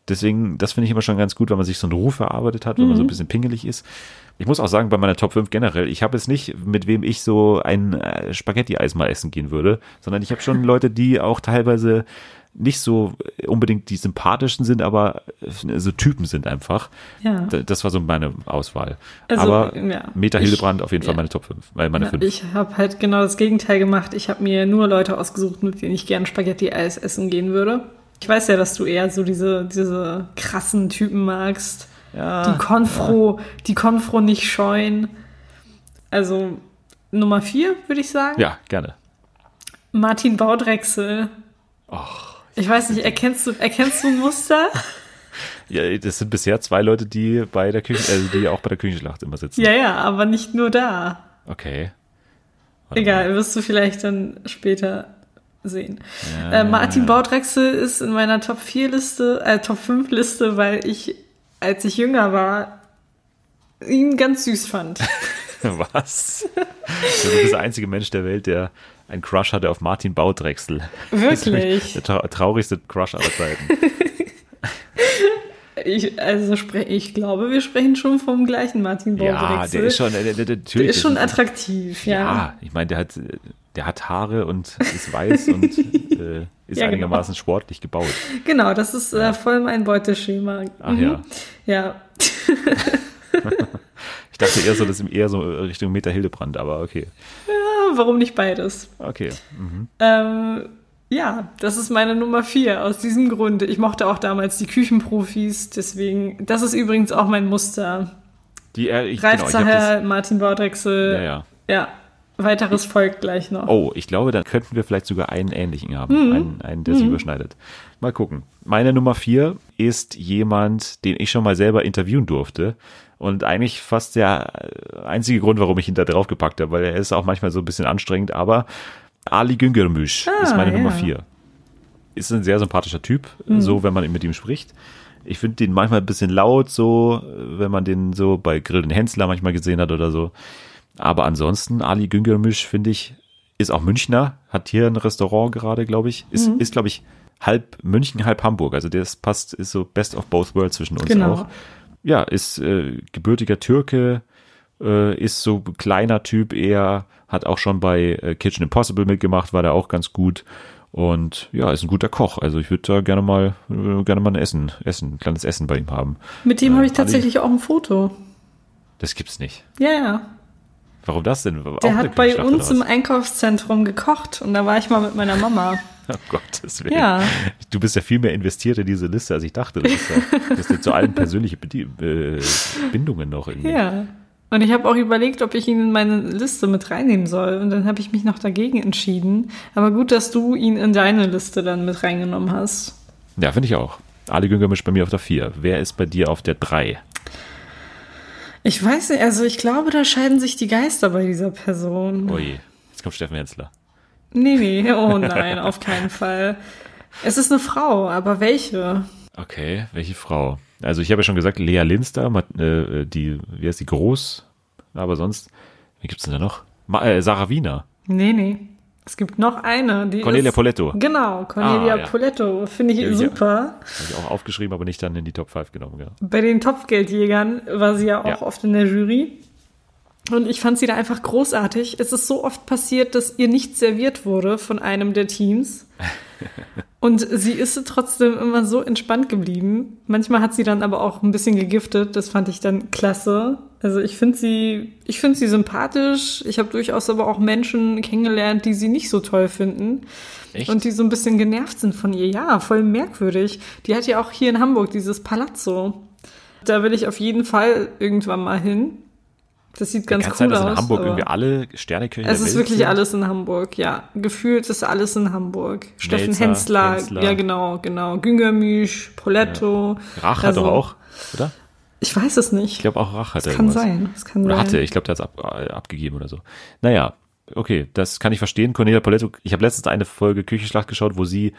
Deswegen, das finde ich immer schon ganz gut, wenn man sich so einen Ruf erarbeitet hat, wenn man so ein bisschen pingelig ist. Ich muss auch sagen, bei meiner Top 5 generell, ich habe es nicht, mit wem ich so ein äh, Spaghetti-Eis mal essen gehen würde, sondern ich habe schon Leute, die auch teilweise nicht so unbedingt die sympathischen sind, aber so Typen sind einfach. Ja. Das war so meine Auswahl. Also, aber ja. Meta Hildebrand auf jeden Fall ja. meine Top 5, weil meine Ja, 5. ich habe halt genau das Gegenteil gemacht. Ich habe mir nur Leute ausgesucht, mit denen ich gern Spaghetti-Eis essen gehen würde. Ich weiß ja, dass du eher so diese, diese krassen Typen magst. Ja, die Konfro, die Konfro nicht scheuen. Also Nummer vier, würde ich sagen. ja, gerne. Martin Baudrechsel. Ich weiß nicht, erkennst du, erkennst du ein Muster? Ja, das sind bisher zwei Leute, die bei der Küchen, also die auch bei der Küchenschlacht immer sitzen. ja, ja, aber nicht nur da. Okay. Warte Egal, wirst du vielleicht dann später sehen. äh, Martin Baudrechsel ist in meiner Top 4 Liste, äh, Top 5 Liste, weil ich, als ich jünger war, ihn ganz süß fand. mal. Was? Du bist der einzige Mensch der Welt, der einen Crush hatte auf Martin Baudrechsel. Wirklich. Der trau traurigste Crush aller Zeiten. Ich, also ich glaube, wir sprechen schon vom gleichen Martin ja, Baudrechsel. der ist schon, der, der, der. Der ist schon attraktiv, ja. Ja, ich meine, der hat, der hat Haare und ist weiß und äh, ist Ja, genau. einigermaßen sportlich gebaut. Genau, das ist äh, voll mein Beuteschema. Ach Mhm. ja. Ja, Ich dachte eher so, das ist eher so Richtung Meta Hildebrand, aber okay. Ja, warum nicht beides? Okay. Mhm. Ähm, ja, das ist meine Nummer vier aus diesem Grund. Ich mochte auch damals die Küchenprofis, deswegen, das ist übrigens auch mein Muster. Die, äh, ich, Ralf genau, ich Zaher, Martin Baudrechsel. Ja, ja. Ja, weiteres folgt gleich noch. Oh, ich glaube, dann könnten wir vielleicht sogar einen ähnlichen haben. Mhm. Einen, einen, der sich überschneidet. Mal gucken. Meine Nummer vier ist jemand, den ich schon mal selber interviewen durfte. Und eigentlich fast der äh, einzige Grund, warum ich ihn da drauf gepackt habe, weil er ist auch manchmal so ein bisschen anstrengend, aber Ali Güngörmüş Ah, ist meine ja. Nummer vier. Ist ein sehr sympathischer Typ, Mhm. so wenn man mit ihm spricht. Ich finde den manchmal ein bisschen laut, so, wenn man den so bei Grill den Hensler manchmal gesehen hat oder so. Aber ansonsten, Ali Güngörmüş, finde ich, ist auch Münchner, hat hier ein Restaurant gerade, glaube ich. Ist, Mhm. ist glaube ich, halb München, halb Hamburg. Also das passt, ist so best of both worlds zwischen uns Genau. auch. Ja, ist äh, gebürtiger Türke, äh, ist so kleiner Typ eher, hat auch schon bei äh, Kitchen Impossible mitgemacht, war da auch ganz gut. Und ja, ist ein guter Koch. Also ich würde da gerne mal, äh, gerne mal ein Essen, Essen, ein kleines Essen bei ihm haben. Mit dem Äh, habe ich tatsächlich auch ein Foto. Das gibt's nicht. Ja, ja. Warum das denn? Auch Der hat bei uns im? Einkaufszentrum gekocht und da war ich mal mit meiner Mama. Oh Gottes Willen. Ja. Du bist ja viel mehr investiert in diese Liste, als ich dachte. Das ist ja, das zu allen persönliche äh, Bindungen noch irgendwie. Ja. Und ich habe auch überlegt, ob ich ihn in meine Liste mit reinnehmen soll. Und dann habe ich mich noch dagegen entschieden. Aber gut, dass du ihn in deine Liste dann mit reingenommen hast. Ja, finde ich auch. Ali Güngörmisch bei mir auf der 4. Wer ist bei dir auf der 3? Ich weiß nicht, also ich glaube, da scheiden sich die Geister bei dieser Person. Ui, jetzt kommt Steffen Hensler. Nee, nee, oh nein, auf keinen Fall. Es ist eine Frau, aber welche? Okay, welche Frau? Also ich habe ja schon gesagt, Lea Linster, Ma- äh, die, wie heißt die, Groß? Aber sonst, wie gibt's denn da noch? Ma äh, Sarah Wiener. Nee, nee. Es gibt noch eine, die Cornelia ist, Poletto. Genau, Cornelia Ah, ja. Poletto. Finde ich Ja, super. Habe ich auch aufgeschrieben, aber nicht dann in die Top 5 genommen. Ja. Bei den Topfgeldjägern war sie ja auch oft in der Jury. Und ich fand sie da einfach großartig. Es ist so oft passiert, dass ihr nichts serviert wurde von einem der Teams. Und sie ist trotzdem immer so entspannt geblieben. Manchmal hat sie dann aber auch ein bisschen gegiftet. Das fand ich dann klasse. Also ich finde sie, ich finde sie sympathisch. Ich habe durchaus aber auch Menschen kennengelernt, die sie nicht so toll finden. Echt? Und die so ein bisschen genervt sind von ihr. Ja, voll merkwürdig. Die hat ja auch hier in Hamburg dieses Palazzo. Da will ich auf jeden Fall irgendwann mal hin. Das sieht ganz cool aus. in Hamburg irgendwie alle Sternekirchen es ist wirklich sind? alles in Hamburg, ja. Gefühlt ist alles in Hamburg. Steffen Melzer, Hensler, Hensler. ja genau, genau. Güngermisch, Poletto. Rach hat Also, doch auch, oder? Ich weiß es nicht. Ich glaube auch Rach hatte das kann irgendwas. sein. Das kann Oder sein. hatte, ich glaube, der hat es ab, äh, abgegeben oder so. Naja, okay, das kann ich verstehen. Cornelia Poletto, ich habe letztens eine Folge Küchenschlacht geschaut, wo sie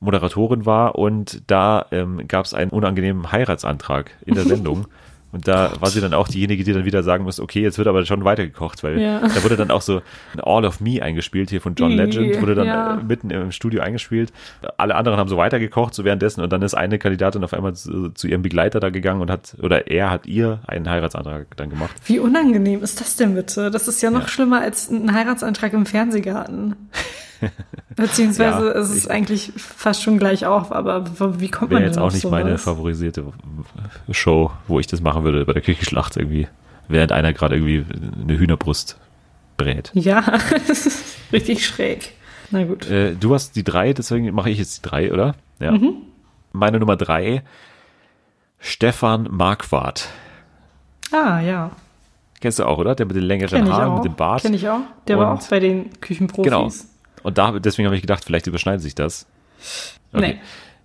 Moderatorin war und da ähm, gab es einen unangenehmen Heiratsantrag in der Sendung. Und da war sie dann auch diejenige, die dann wieder sagen muss, okay, jetzt wird aber schon weitergekocht, weil Ja. da wurde dann auch so ein All of Me eingespielt hier von John Legend, wurde dann ja. äh, mitten im Studio eingespielt. Alle anderen haben so weitergekocht, so währenddessen und dann ist eine Kandidatin auf einmal zu, zu ihrem Begleiter da gegangen und hat, oder er hat ihr einen Heiratsantrag dann gemacht. Wie unangenehm ist das denn bitte? Das ist ja noch Ja. schlimmer als ein Heiratsantrag im Fernsehgarten. Beziehungsweise Ja, es ist ich- eigentlich fast schon gleich auf, aber wie kommt man denn jetzt auch nicht sowas? meine favorisierte Show, wo ich das machen würde bei der Küchenschlacht irgendwie, während einer gerade irgendwie eine Hühnerbrust brät. Ja, das ist richtig schräg. Na gut. Äh, du hast die drei, deswegen mache ich jetzt die drei, oder? Ja. Mhm. Meine Nummer drei, Stefan Marquardt. Ah, ja. Kennst du auch, oder? Der mit den längeren Haaren, mit dem Bart. Kenn ich auch. Der war Und- auch bei den Küchenprofis. Genau. Und da, deswegen habe ich gedacht, vielleicht überschneidet sich das. Nee.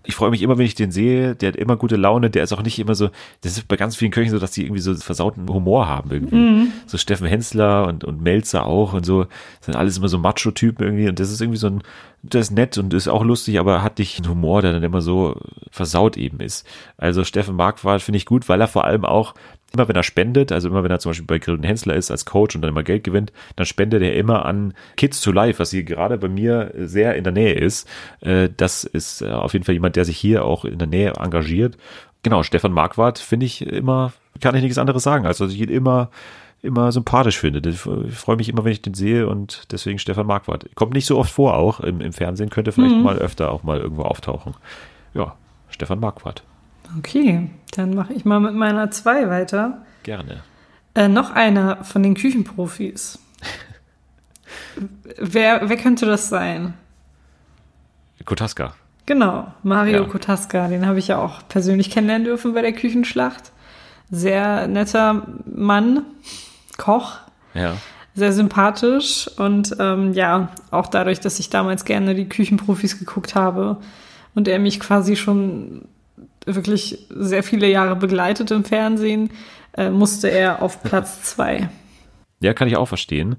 Ich freue mich immer, wenn ich den sehe. Der hat immer gute Laune. Der ist auch nicht immer so. Das ist bei ganz vielen Köchen so, dass die irgendwie so versauten Humor haben irgendwie. Mhm. So Steffen Hensler und, und Melzer auch und so. Das sind alles immer so Macho-Typen irgendwie. Und das ist irgendwie so ein, der ist nett und ist auch lustig, aber hat nicht einen Humor, der dann immer so versaut eben ist. Also Steffen Marquardt finde ich gut, weil er vor allem auch immer wenn er spendet, also immer wenn er zum Beispiel bei Grill und Hensler ist als Coach und dann immer Geld gewinnt, dann spendet er immer an Kids to Life, was hier gerade bei mir sehr in der Nähe ist. Äh, Das ist äh, auf jeden Fall jemand, der sich hier auch in der Nähe engagiert. Genau, Stefan Marquardt finde ich immer, kann ich nichts anderes sagen, also dass ich ihn immer immer sympathisch finde. Ich freue mich immer, wenn ich den sehe und deswegen Stefan Marquardt. Kommt nicht so oft vor auch im, im Fernsehen, könnte vielleicht mal öfter auch mal irgendwo auftauchen. Ja, Stefan Marquardt. Okay, dann mache ich mal mit meiner zwei weiter. Gerne. Äh, noch einer von den Küchenprofis. wer, wer könnte das sein? Kotaska. Genau, Mario Ja. Kotaska, den habe ich ja auch persönlich kennenlernen dürfen bei der Küchenschlacht. Sehr netter Mann, Koch, Ja. sehr sympathisch und ähm, ja, auch dadurch, dass ich damals gerne die Küchenprofis geguckt habe und er mich quasi schon wirklich sehr viele Jahre begleitet im Fernsehen, äh, musste er auf Platz zwei. Ja, kann ich auch verstehen.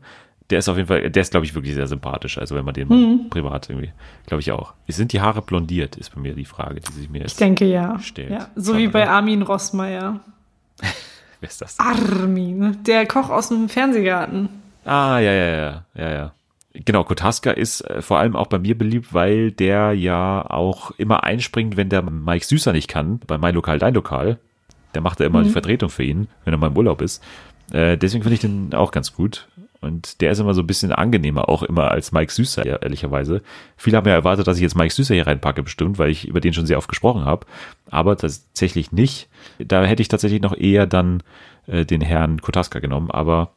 Der ist auf jeden Fall, der ist, glaube ich, wirklich sehr sympathisch. Also wenn man den mal privat irgendwie, glaube ich auch. Sind die Haare blondiert, ist bei mir die Frage, die sich mir jetzt Ich denke ja. Stellt. ja so Schon, wie bei? Armin Rossmeier. Wer ist das? Armin, der Koch aus dem Fernsehgarten. Ah, ja, ja, ja, ja, ja. Genau, Kotaska ist äh, vor allem auch bei mir beliebt, weil der ja auch immer einspringt, wenn der Mike Süßer nicht kann, bei Mein Lokal, Dein Lokal. Der macht ja immer die Vertretung für ihn, wenn er mal im Urlaub ist. Äh, deswegen finde ich den auch ganz gut. Und der ist immer so ein bisschen angenehmer, auch immer als Mike Süßer, ja, ehrlicherweise. Viele haben ja erwartet, dass ich jetzt Mike Süßer hier reinpacke, bestimmt, weil ich über den schon sehr oft gesprochen habe. Aber tatsächlich nicht. Da hätte ich tatsächlich noch eher dann äh, den Herrn Kotaska genommen, aber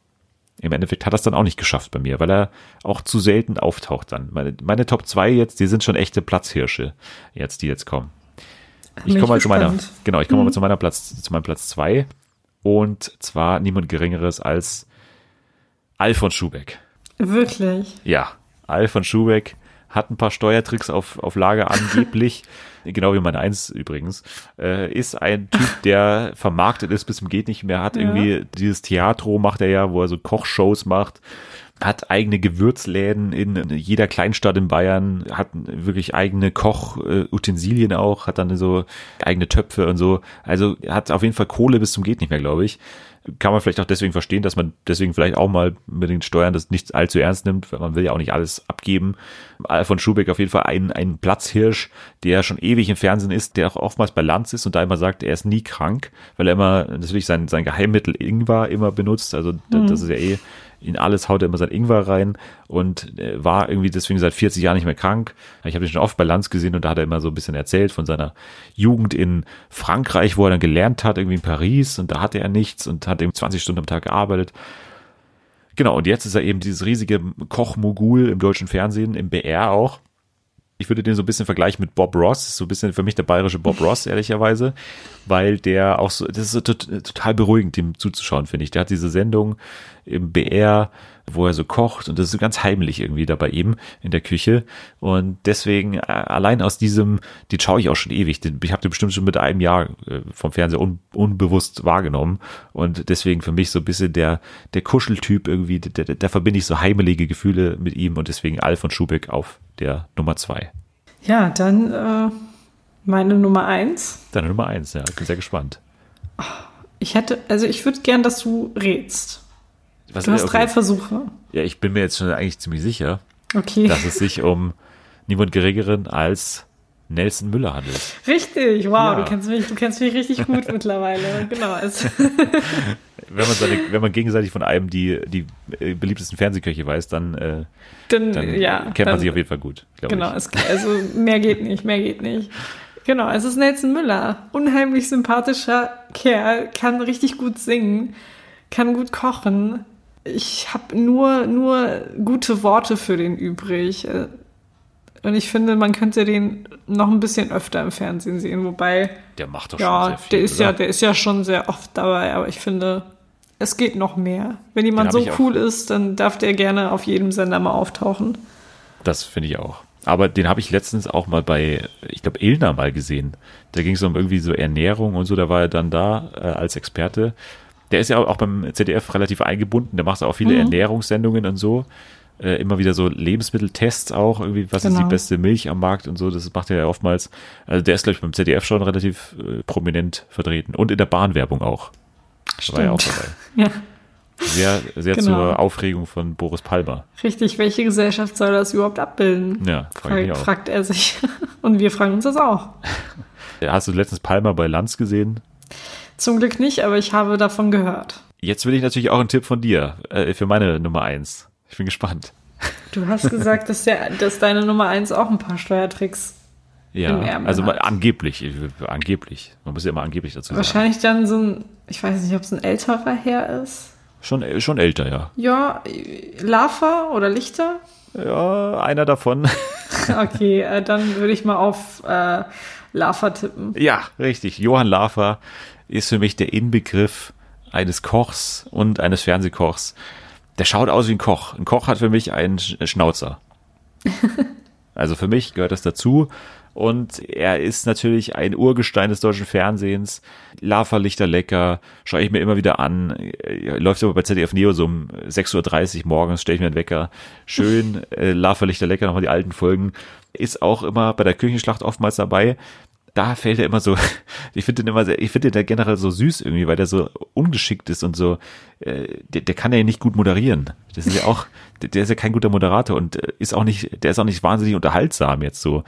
im Endeffekt hat er es dann auch nicht geschafft bei mir, weil er auch zu selten auftaucht dann. Meine, meine Top 2 jetzt, die sind schon echte Platzhirsche, jetzt, die jetzt kommen. Ich Bin komme ich mal zu meiner, genau, ich komme mal zu meiner Platz, zu meinem Platz 2 und zwar niemand Geringeres als Alfons Schubeck. Wirklich. Ja, Alfons Schubeck hat ein paar Steuertricks auf, auf Lager angeblich, genau wie mein Eins übrigens, äh, ist ein Typ, der vermarktet ist bis zum geht nicht mehr, hat Ja. irgendwie dieses Theatro macht er ja, wo er so Kochshows macht, hat eigene Gewürzläden in jeder Kleinstadt in Bayern, hat wirklich eigene Kochutensilien auch, hat dann so eigene Töpfe und so. Also hat auf jeden Fall Kohle bis zum geht nicht mehr, glaube ich. Kann man vielleicht auch deswegen verstehen, dass man deswegen vielleicht auch mal mit den Steuern das nicht allzu ernst nimmt, weil man will ja auch nicht alles abgeben. Alfons Schubeck auf jeden Fall ein, ein Platzhirsch, der schon ewig im Fernsehen ist, der auch oftmals bei Lanz ist und da immer sagt, er ist nie krank, weil er immer natürlich sein, sein Geheimmittel Ingwer immer benutzt. Also d- das ist ja eh In alles haut er immer sein Ingwer rein und äh, war irgendwie deswegen seit 40 Jahren nicht mehr krank. Ich habe ihn schon oft bei Lanz gesehen und da hat er immer so ein bisschen erzählt von seiner Jugend in Frankreich, wo er dann gelernt hat, irgendwie in Paris und da hatte er nichts und hat eben 20 Stunden am Tag gearbeitet. Genau, und jetzt ist er eben dieses riesige Kochmogul im deutschen Fernsehen, im BR auch ich würde den so ein bisschen vergleichen mit Bob Ross, so ein bisschen für mich der bayerische Bob Ross, ehrlicherweise, weil der auch so, das ist so total beruhigend, dem zuzuschauen, finde ich. Der hat diese Sendung im BR, wo er so kocht und das ist so ganz heimlich irgendwie da bei ihm in der Küche und deswegen äh, allein aus diesem, den schaue ich auch schon ewig, den, ich habe den bestimmt schon mit einem Jahr äh, vom Fernseher un, unbewusst wahrgenommen und deswegen für mich so ein bisschen der, der Kuscheltyp irgendwie, da, da verbinde ich so heimelige Gefühle mit ihm und deswegen Al von Schubeck auf der Nummer zwei. Ja, dann äh, meine Nummer eins. Deine Nummer eins, ja, ich bin sehr gespannt. Ich hätte, also ich würde gern, dass du rätst. Was, du hast okay. drei Versuche. Ja, ich bin mir jetzt schon eigentlich ziemlich sicher, okay. dass es sich um niemand Geringeren als Nelson Müller handelt. Richtig, wow, ja. du kennst mich, du kennst mich richtig gut mittlerweile. Genau. Wenn, man seine, wenn man gegenseitig von einem die, die äh, beliebtesten Fernsehköche weiß, dann, äh, dann, dann ja, kennt man dann, sich auf jeden Fall gut. Genau, es, also mehr geht nicht, mehr geht nicht. Genau, es ist Nelson Müller. Unheimlich sympathischer Kerl, kann richtig gut singen, kann gut kochen, ich habe nur, nur gute Worte für den übrig. Und ich finde, man könnte den noch ein bisschen öfter im Fernsehen sehen, wobei. Der macht doch ja, schon sehr viel. Der ist oder? ja, der ist ja schon sehr oft dabei, aber ich finde, es geht noch mehr. Wenn jemand so cool ist, dann darf der gerne auf jedem Sender mal auftauchen. Das finde ich auch. Aber den habe ich letztens auch mal bei, ich glaube, Ilna mal gesehen. Da ging es um irgendwie so Ernährung und so, da war er dann da äh, als Experte der ist ja auch beim ZDF relativ eingebunden, der macht auch viele mhm. Ernährungssendungen und so. Äh, immer wieder so Lebensmitteltests auch, irgendwie, was genau. ist die genau. beste Milch am Markt und so, das macht er ja oftmals. Also der ist, glaube ich, beim ZDF schon relativ äh, prominent vertreten. Und in der Bahnwerbung auch. Stimmt. War ja auch dabei. ja. Sehr, sehr genau. zur Aufregung von Boris Palmer. Richtig, welche Gesellschaft soll das überhaupt abbilden? Ja, frag frag, fragt er sich. Und wir fragen uns das auch. Hast du letztens Palmer bei Lanz gesehen? Zum Glück nicht, aber ich habe davon gehört. Jetzt will ich natürlich auch einen Tipp von dir äh, für meine Nummer eins. Ich bin gespannt. Du hast gesagt, dass, der, dass deine Nummer eins auch ein paar Steuertricks ja, also hat. angeblich, angeblich. Man muss ja immer angeblich dazu sagen. Wahrscheinlich dann so ein, ich weiß nicht, ob es ein älterer Herr ist. Schon, schon älter, ja. Ja, Lava oder Lichter? Ja, einer davon. okay, äh, dann würde ich mal auf äh, Lava tippen. Ja, richtig. Johann Lava ist für mich der Inbegriff eines Kochs und eines Fernsehkochs. Der schaut aus wie ein Koch. Ein Koch hat für mich einen Schnauzer. also für mich gehört das dazu. Und er ist natürlich ein Urgestein des deutschen Fernsehens. Lava Lichter lecker, schaue ich mir immer wieder an. Läuft aber bei ZDF Neo so um 6.30 Uhr morgens, stelle ich mir einen Wecker. Schön, äh, Lava Lichter lecker, nochmal die alten Folgen. Ist auch immer bei der Küchenschlacht oftmals dabei da fällt er immer so, ich finde den immer sehr, ich finde den generell so süß irgendwie, weil der so ungeschickt ist und so, äh, der, der kann ja nicht gut moderieren. Das ist ja auch, der ist ja kein guter Moderator und äh, ist auch nicht, der ist auch nicht wahnsinnig unterhaltsam jetzt so.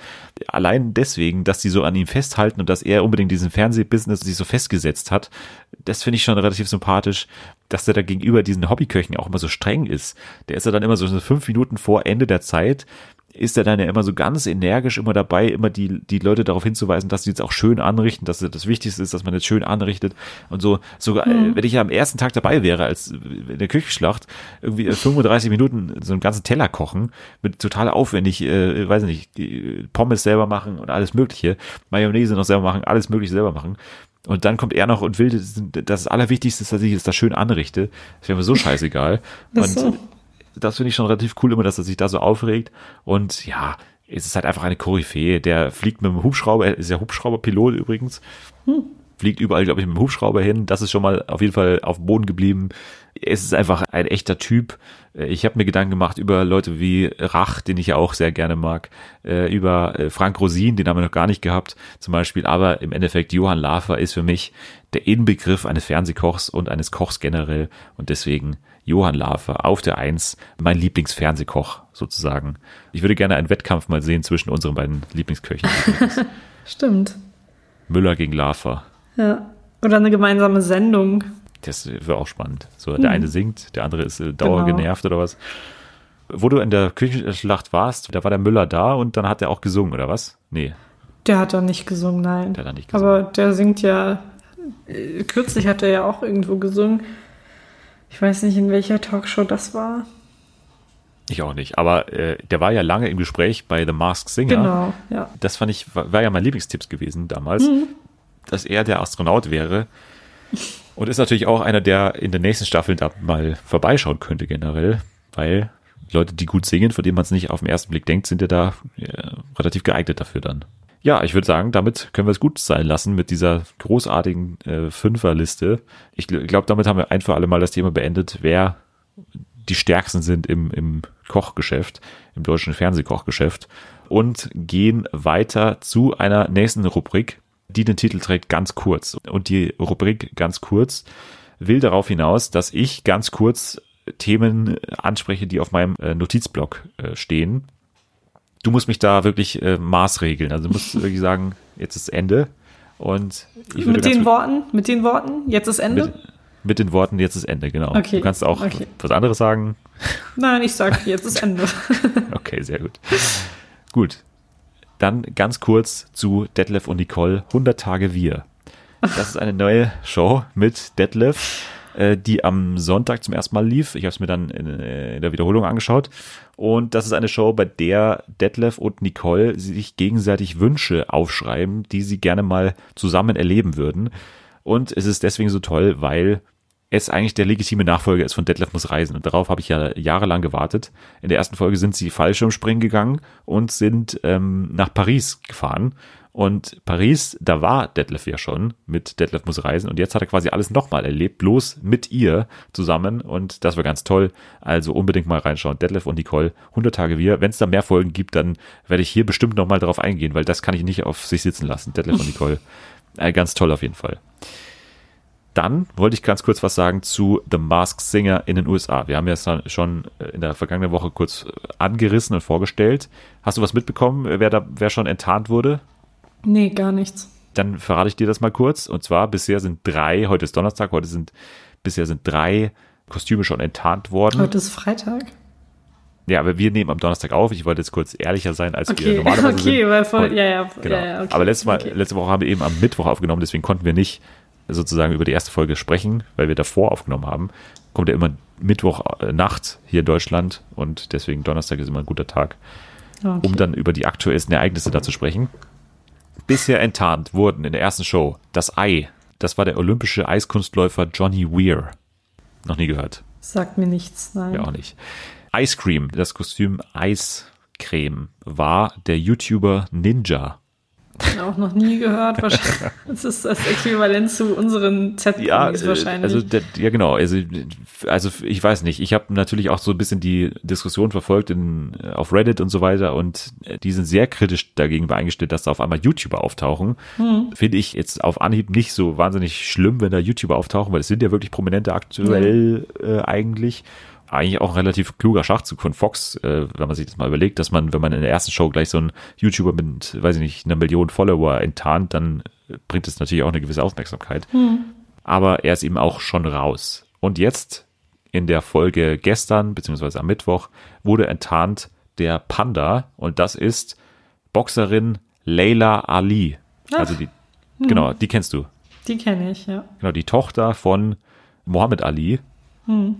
Allein deswegen, dass die so an ihm festhalten und dass er unbedingt diesen Fernsehbusiness sich so festgesetzt hat, das finde ich schon relativ sympathisch, dass der da gegenüber diesen Hobbyköchen auch immer so streng ist. Der ist ja dann immer so fünf Minuten vor Ende der Zeit, ist er dann ja immer so ganz energisch immer dabei, immer die, die Leute darauf hinzuweisen, dass sie jetzt auch schön anrichten, dass das Wichtigste ist, dass man jetzt schön anrichtet und so, sogar, mhm. wenn ich ja am ersten Tag dabei wäre, als in der Küchenschlacht, irgendwie 35 Minuten so einen ganzen Teller kochen, mit total aufwendig, äh, weiß nicht, Pommes selber machen und alles mögliche, Mayonnaise noch selber machen, alles mögliche selber machen, und dann kommt er noch und will, das, das Allerwichtigste ist, dass ich es da schön anrichte. Das wäre mir so scheißegal. und so das finde ich schon relativ cool immer, dass er sich da so aufregt. Und ja, es ist halt einfach eine Koryphäe. Der fliegt mit dem Hubschrauber, er ist ja Hubschrauberpilot übrigens. Hm. Fliegt überall, glaube ich, mit dem Hubschrauber hin. Das ist schon mal auf jeden Fall auf dem Boden geblieben. Es ist einfach ein echter Typ. Ich habe mir Gedanken gemacht über Leute wie Rach, den ich ja auch sehr gerne mag, äh, über äh, Frank Rosin, den haben wir noch gar nicht gehabt, zum Beispiel. Aber im Endeffekt, Johann Lafer ist für mich der Inbegriff eines Fernsehkochs und eines Kochs generell. Und deswegen Johann Lafer auf der Eins, mein Lieblingsfernsehkoch sozusagen. Ich würde gerne einen Wettkampf mal sehen zwischen unseren beiden Lieblingsköchen. Stimmt. Müller gegen Lafer. Ja. Oder eine gemeinsame Sendung. Das wäre auch spannend. So, der Mhm. eine singt, der andere ist äh, dauergenervt oder was. Wo du in der Küchenschlacht warst, da war der Müller da und dann hat er auch gesungen, oder was? Nee, Der hat da nicht gesungen, nein. der hat da nicht gesungen. Aber der singt ja, äh, kürzlich hat er ja auch irgendwo gesungen. Ich weiß nicht, in welcher Talkshow das war. Ich auch nicht. Aber äh, der war ja lange im Gespräch bei The Masked Singer. Genau, ja. Das fand ich, war, war ja mein Lieblingstipps gewesen damals, Mhm. dass er der Astronaut wäre. Und ist natürlich auch einer, der in der nächsten Staffel da mal vorbeischauen könnte generell, weil Leute, die gut singen, von denen man es nicht auf den ersten Blick denkt, sind ja da äh, relativ geeignet dafür dann. Ja, ich würde sagen, damit können wir es gut sein lassen mit dieser großartigen äh, Fünferliste. Ich gl- glaube, damit haben wir ein für alle Mal das Thema beendet, wer die stärksten sind im, im Kochgeschäft, im deutschen Fernsehkochgeschäft und gehen weiter zu einer nächsten Rubrik, die den Titel trägt ganz kurz. Und die Rubrik ganz kurz will darauf hinaus, dass ich ganz kurz Themen anspreche, die auf meinem äh, Notizblock äh, stehen. Du musst mich da wirklich äh, maßregeln. Also du musst wirklich sagen, jetzt ist Ende. Und Mit den Worten, mit den Worten, jetzt ist Ende? mit, mit den Worten, jetzt ist Ende, genau. Okay, Du kannst auch okay. was anderes sagen. Nein, ich sag, jetzt ist Ende. Okay, sehr gut. Gut. Dann ganz kurz zu Detlef und Nicole, 100 Tage Wir. Das ist eine neue Show mit Detlef, äh, die am Sonntag zum ersten Mal lief. Ich habe es mir dann in, äh, in der Wiederholung angeschaut. Und das ist eine Show, bei der Detlef und Nicole sich gegenseitig Wünsche aufschreiben, die sie gerne mal zusammen erleben würden. Und es ist deswegen so toll, weil es eigentlich der legitime Nachfolger ist von Detlef muss reisen. Und darauf habe ich ja jahrelang gewartet. In der ersten Folge sind sie Fallschirmspringen gegangen und sind ähm, nach Paris gefahren. Und Paris, da war Detlef ja schon mit Detlef muss reisen. Und jetzt hat er quasi alles nochmal erlebt, bloß mit ihr zusammen. Und das war ganz toll. Also unbedingt mal reinschauen. Detlef und Nicole, 100 Tage wir. Wenn es da mehr Folgen gibt, dann werde ich hier bestimmt nochmal drauf eingehen, weil das kann ich nicht auf sich sitzen lassen. Detlef und Nicole. Äh, ganz toll auf jeden Fall. Dann wollte ich ganz kurz was sagen zu The Masked Singer in den USA. Wir haben ja es schon in der vergangenen Woche kurz angerissen und vorgestellt. Hast du was mitbekommen, wer da, wer schon enttarnt wurde? Nee, gar nichts. Dann verrate ich dir das mal kurz. Und zwar bisher sind drei, heute ist Donnerstag, heute sind, bisher sind drei Kostüme schon enttarnt worden. Heute ist Freitag. Ja, aber wir nehmen am Donnerstag auf. Ich wollte jetzt kurz ehrlicher sein, als wir Okay, normalerweise okay, sind. weil voll, ja, ja, Genau. ja, ja, okay, Aber letztes Mal, okay. letzte Woche haben wir eben am Mittwoch aufgenommen, deswegen konnten wir nicht sozusagen über die erste Folge sprechen, weil wir davor aufgenommen haben. Kommt ja immer Mittwoch äh, Nacht hier in Deutschland und deswegen Donnerstag ist immer ein guter Tag, Okay. um dann über die aktuellsten Ereignisse da zu sprechen. Bisher enttarnt wurden in der ersten Show das Ei. Das war der olympische Eiskunstläufer Johnny Weir. Noch nie gehört. Sagt mir nichts, nein. Ja, auch nicht. Ice Cream, das Kostüm Eiscreme, war der YouTuber Ninja. Auch noch nie gehört. Wahrscheinlich. Das ist das Äquivalent zu unseren z Ja, äh, wahrscheinlich. also ja genau, also also ich weiß nicht, ich habe natürlich auch so ein bisschen die Diskussion verfolgt in, auf Reddit und so weiter und äh, die sind sehr kritisch dagegen eingestellt, dass da auf einmal YouTuber auftauchen. Hm. Finde ich jetzt auf Anhieb nicht so wahnsinnig schlimm, wenn da YouTuber auftauchen, weil es sind ja wirklich prominente aktuell äh, eigentlich. Eigentlich auch ein relativ kluger Schachzug von Fox, äh, wenn man sich das mal überlegt, dass man, wenn man in der ersten Show gleich so einen YouTuber mit, weiß ich nicht, einer Million Follower enttarnt, dann äh, bringt es natürlich auch eine gewisse Aufmerksamkeit aber er ist eben auch schon raus. Und jetzt in der Folge gestern, beziehungsweise am Mittwoch, wurde enttarnt der Panda und das ist Boxerin Leila Ali. Also die, genau, die kennst du. die kenne ich, ja. Genau, die Tochter von Mohammed Ali.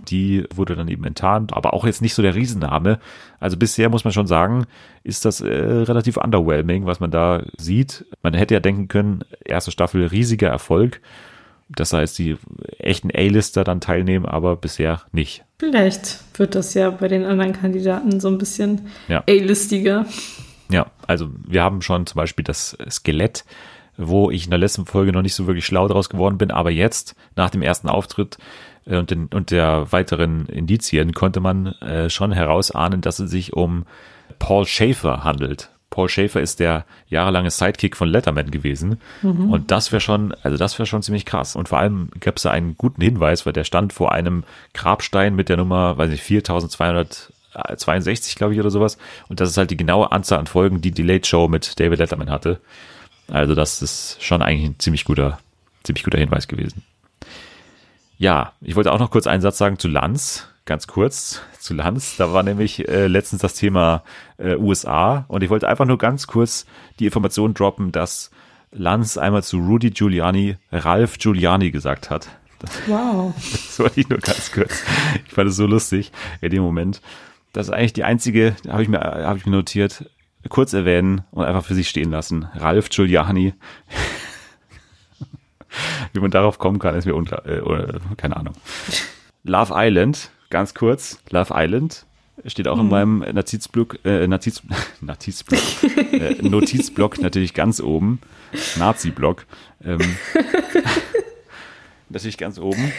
Die wurde dann eben enttarnt, aber auch jetzt nicht so der Riesenname. Also bisher muss man schon sagen, ist das äh, relativ underwhelming, was man da sieht. Man hätte ja denken können, erste Staffel riesiger Erfolg, dass da jetzt die echten A-Lister dann teilnehmen, aber bisher nicht. Vielleicht wird das ja bei den anderen Kandidaten so ein bisschen Ja. A-listiger. Ja, also wir haben schon zum Beispiel das Skelett, wo ich in der letzten Folge noch nicht so wirklich schlau draus geworden bin, aber jetzt, nach dem ersten Auftritt und, den, und der weiteren Indizien, konnte man äh, schon herausahnen, dass es sich um Paul Schaefer handelt. Paul Schaefer ist der jahrelange Sidekick von Letterman gewesen. Und das wäre schon, also das wäre schon ziemlich krass. Und vor allem gab es da einen guten Hinweis, weil der stand vor einem Grabstein mit der Nummer, weiß nicht, 4262, glaube ich, oder sowas. Und das ist halt die genaue Anzahl an Folgen, die die Late Show mit David Letterman hatte. Also das ist schon eigentlich ein ziemlich guter, ziemlich guter Hinweis gewesen. Ja, ich wollte auch noch kurz einen Satz sagen zu Lanz, ganz kurz zu Lanz. Da war nämlich äh, letztens das Thema äh, USA und ich wollte einfach nur ganz kurz die Information droppen, dass Lanz einmal zu Rudy Giuliani Ralf Giuliani gesagt hat. Wow. Das wollte ich nur ganz kurz. Ich fand es so lustig in dem Moment. Das ist eigentlich die einzige, habe ich mir, habe ich mir notiert, kurz erwähnen und einfach für sich stehen lassen. Ralf Giuliani. Wie man darauf kommen kann, ist mir unklar, äh, oder, keine Ahnung. Love Island, ganz kurz. Love Island steht auch in meinem Notizblock, äh, Notiz, Notizblock, äh, Notizblock natürlich ganz oben. Nazi-Block. Ähm, natürlich ganz oben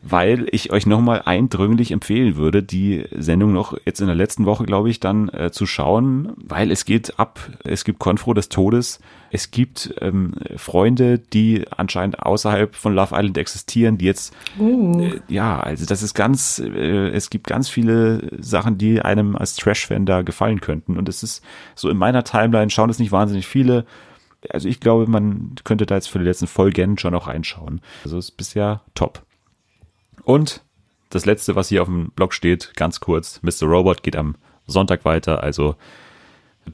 weil ich euch nochmal eindringlich empfehlen würde, die Sendung noch jetzt in der letzten Woche, glaube ich, dann äh, zu schauen, weil es geht ab, es gibt Konfro des Todes, es gibt ähm, Freunde, die anscheinend außerhalb von Love Island existieren, die jetzt, Uh. äh, ja, also das ist ganz, äh, es gibt ganz viele Sachen, die einem als Trash-Fan da gefallen könnten und es ist so in meiner Timeline schauen es nicht wahnsinnig viele, also ich glaube, man könnte da jetzt für die letzten Folgen schon noch reinschauen. Also ist bisher top. Und das letzte, was hier auf dem Blog steht, ganz kurz, Mr. Robot geht am Sonntag weiter. Also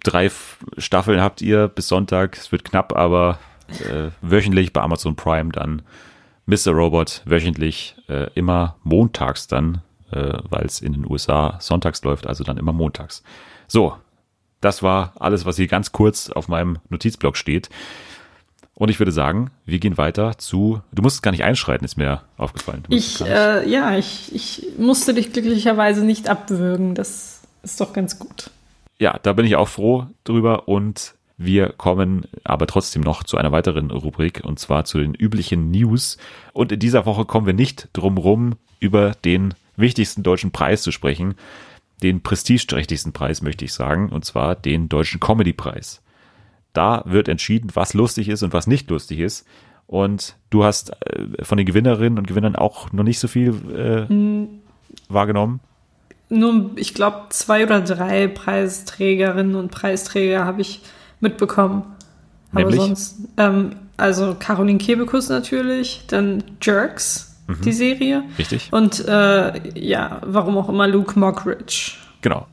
drei Staffeln habt ihr bis Sonntag. Es wird knapp, aber äh, wöchentlich bei Amazon Prime dann Mr. Robot wöchentlich äh, immer montags dann, äh, weil es in den USA sonntags läuft, also dann immer montags. So, das war alles, was hier ganz kurz auf meinem Notizblock steht. Und ich würde sagen, wir gehen weiter zu. Du musst gar nicht einschreiten, ist mir aufgefallen. Ich, äh, ja, ich, ich musste dich glücklicherweise nicht abwürgen. Das ist doch ganz gut. ja, da bin ich auch froh drüber und wir kommen aber trotzdem noch zu einer weiteren Rubrik und zwar zu den üblichen News. Und in dieser Woche kommen wir nicht drum rum, über den wichtigsten deutschen Preis zu sprechen, den prestigeträchtigsten Preis möchte ich sagen, und zwar den deutschen Comedy-Preis. Da wird entschieden, was lustig ist und was nicht lustig ist. Und du hast äh, von den Gewinnerinnen und Gewinnern auch noch nicht so viel äh, wahrgenommen. Nur, ich glaube, zwei oder drei Preisträgerinnen und Preisträger habe ich mitbekommen. Nämlich? Aber sonst, ähm, also Caroline Kebekus natürlich, dann Jerks, Mhm. die Serie. Richtig? Und äh, ja, warum auch immer Luke Mockridge. Genau.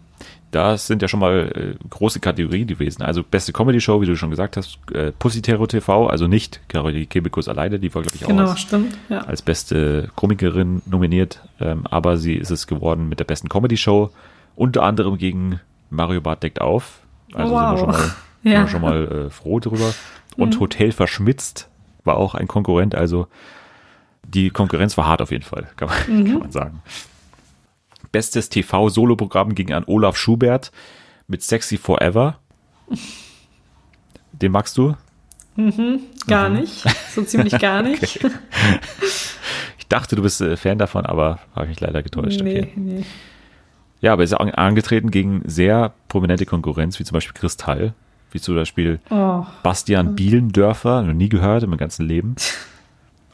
Das sind ja schon mal äh, große Kategorien gewesen. Also beste Comedy-Show, wie du schon gesagt hast, äh, Pussy Terror TV, also nicht Caroline Kebekus alleine, die war, glaube ich, auch Genau, als, stimmt. Ja. als beste Komikerin nominiert. Ähm, aber sie ist es geworden mit der besten Comedy-Show, unter anderem gegen Mario Barth deckt auf. Also Wow. sind wir schon mal, sind Ja. Mhm. wir schon mal äh, froh drüber. Und Hotel verschmitzt war auch ein Konkurrent, also die Konkurrenz war hart auf jeden Fall, kann man, Mhm. kann man sagen. Bestes TV-Soloprogramm ging an Olaf Schubert mit Sexy Forever. Den magst du? Gar Mhm. nicht. So ziemlich gar nicht. Ich dachte, du bist äh, Fan davon, aber habe mich leider getäuscht. Nee, Okay. nee. Ja, aber ist auch angetreten gegen sehr prominente Konkurrenz, wie zum Beispiel Kristall, wie zum Beispiel Oh, Bastian Bielendörfer, noch nie gehört in meinem ganzen Leben.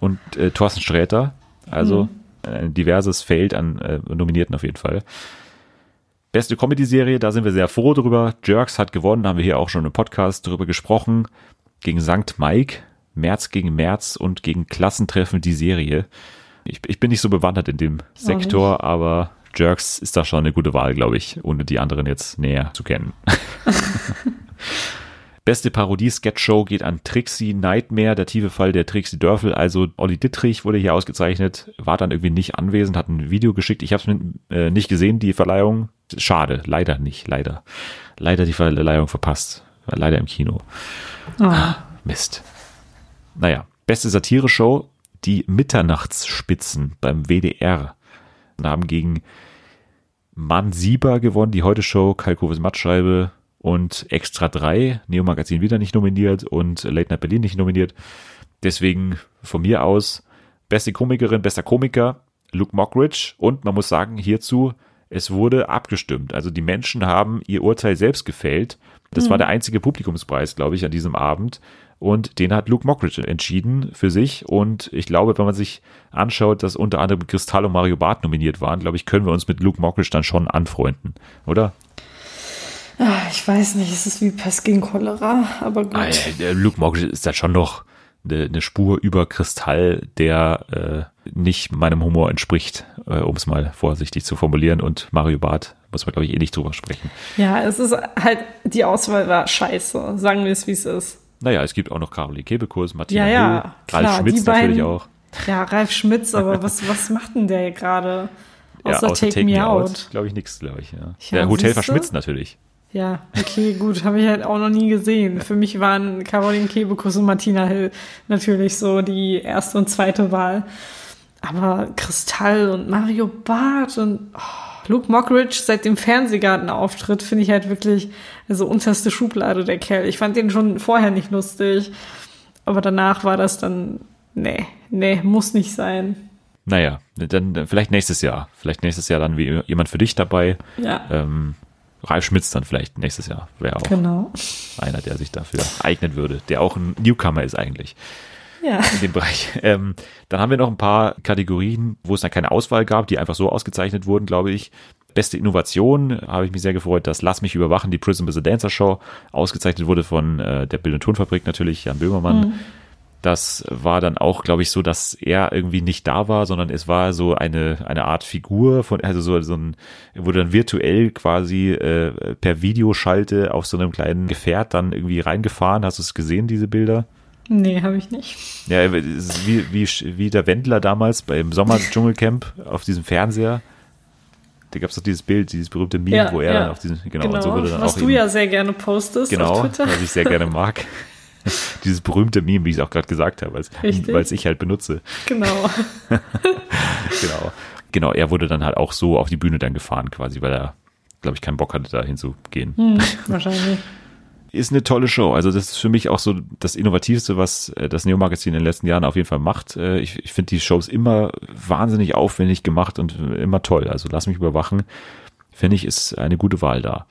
Und äh, Thorsten Sträter, also ein diverses Feld an äh, Nominierten auf jeden Fall. Beste Comedy-Serie, da sind wir sehr froh drüber. Jerks hat gewonnen, haben wir hier auch schon im Podcast drüber gesprochen. Gegen St. Mike, März gegen März und gegen Klassentreffen die Serie. Ich, ich bin nicht so bewandert in dem Sektor, aber Jerks ist da schon eine gute Wahl, glaube ich, ohne die anderen jetzt näher zu kennen. Beste Parodie-Sketch-Show geht an Trixie Nightmare, der tiefe Fall der Trixie Dörfel. Also Olli Dittrich wurde hier ausgezeichnet, war dann irgendwie nicht anwesend, hat ein Video geschickt. Ich habe es äh, nicht gesehen, die Verleihung. Schade, leider nicht, leider. Leider die Verleihung verpasst. War leider im Kino. Ah, Mist. Naja, beste Satire-Show, die Mitternachtsspitzen beim WDR. Und haben gegen Mann Sieber gewonnen, die Heute-Show, Kalkoves Mattscheibe und Extra 3, Neo Magazin wieder nicht nominiert und Late Night Berlin nicht nominiert. Deswegen von mir aus beste Komikerin, bester Komiker, Luke Mockridge und man muss sagen hierzu, es wurde abgestimmt. Also die Menschen haben ihr Urteil selbst gefällt. Das war der einzige Publikumspreis, glaube ich, an diesem Abend. Und den hat Luke Mockridge entschieden für sich. Und ich glaube, wenn man sich anschaut, dass unter anderem Kristall und Mario Barth nominiert waren, glaube ich, können wir uns mit Luke Mockridge dann schon anfreunden, oder? Ah, ich weiß nicht, es ist wie Pest gegen Cholera, aber gut. Ah, ja, Luke Mockridge ist da schon noch eine, eine Spur über Kristall, der äh, nicht meinem Humor entspricht, äh, um es mal vorsichtig zu formulieren. Und Mario Barth muss man, glaube ich, eh nicht drüber sprechen. Ja, es ist halt, die Auswahl war scheiße. Sagen wir es, wie es ist. Naja, es gibt auch noch Caroline Kebekus, Martina Ja, ja, Hill, klar, Ralf Schmitz die beiden- natürlich auch. Ja, Ralf Schmitz, aber was, was macht denn der gerade? Ja, Außer Take, Me Out. glaube ich, nichts, glaube ich. Ja. Ja, Der Hotel verschmitzt natürlich. Ja, okay, gut, habe ich halt auch noch nie gesehen. Für mich waren Caroline Kebekus und Martina Hill natürlich so die erste und zweite Wahl. Aber Kristall und Mario Barth und oh, Luke Mockridge seit dem Fernsehgartenauftritt finde ich halt wirklich also unterste Schublade der Kerl. Ich fand den schon vorher nicht lustig, aber danach war das dann nee, nee, muss nicht sein. Naja, dann vielleicht nächstes Jahr. Vielleicht nächstes Jahr dann wie jemand für dich dabei. Ja, Ähm, Ralf Schmitz dann vielleicht nächstes Jahr. Wäre auch genau. einer, der sich dafür eignen würde. Der auch ein Newcomer ist eigentlich Ja. in dem Bereich. Ähm, dann haben wir noch ein paar Kategorien, wo es dann keine Auswahl gab, die einfach so ausgezeichnet wurden, glaube ich. Beste Innovation habe ich mich sehr gefreut, dass Lass mich überwachen, die Prism is a Dancer Show, ausgezeichnet wurde von äh, der Bild- und Tonfabrik natürlich, Jan Böhmermann. Das war dann auch, glaube ich, so, dass er irgendwie nicht da war, sondern es war so eine, eine Art Figur von, also so, so ein, wurde dann virtuell quasi äh, per Videoschalte auf so einem kleinen Gefährt dann irgendwie reingefahren. Hast du es gesehen, diese Bilder? Nee, habe ich nicht. Ja, ist wie, wie, wie der Wendler damals beim Sommer-Dschungelcamp auf diesem Fernseher. Da gab es doch dieses Bild, dieses berühmte Meme, Ja, wo er ja. dann auf diesem, genau, Genau, und so wurde dann was auch du eben- ja sehr gerne postest genau, auf Twitter. was ich sehr gerne mag. dieses berühmte Meme, wie ich es auch gerade gesagt habe, weil es ich halt benutze. Genau. Genau. Genau, er wurde dann halt auch so auf die Bühne dann gefahren quasi, weil er, glaube ich, keinen Bock hatte, da hinzugehen. Hm, wahrscheinlich. ist eine tolle Show. Also das ist für mich auch so das Innovativste, was äh, das Neo-Magazin in den letzten Jahren auf jeden Fall macht. Äh, Ich, ich finde die Shows immer wahnsinnig aufwendig gemacht und immer toll. Also lass mich überwachen. Finde ich, ist eine gute Wahl da.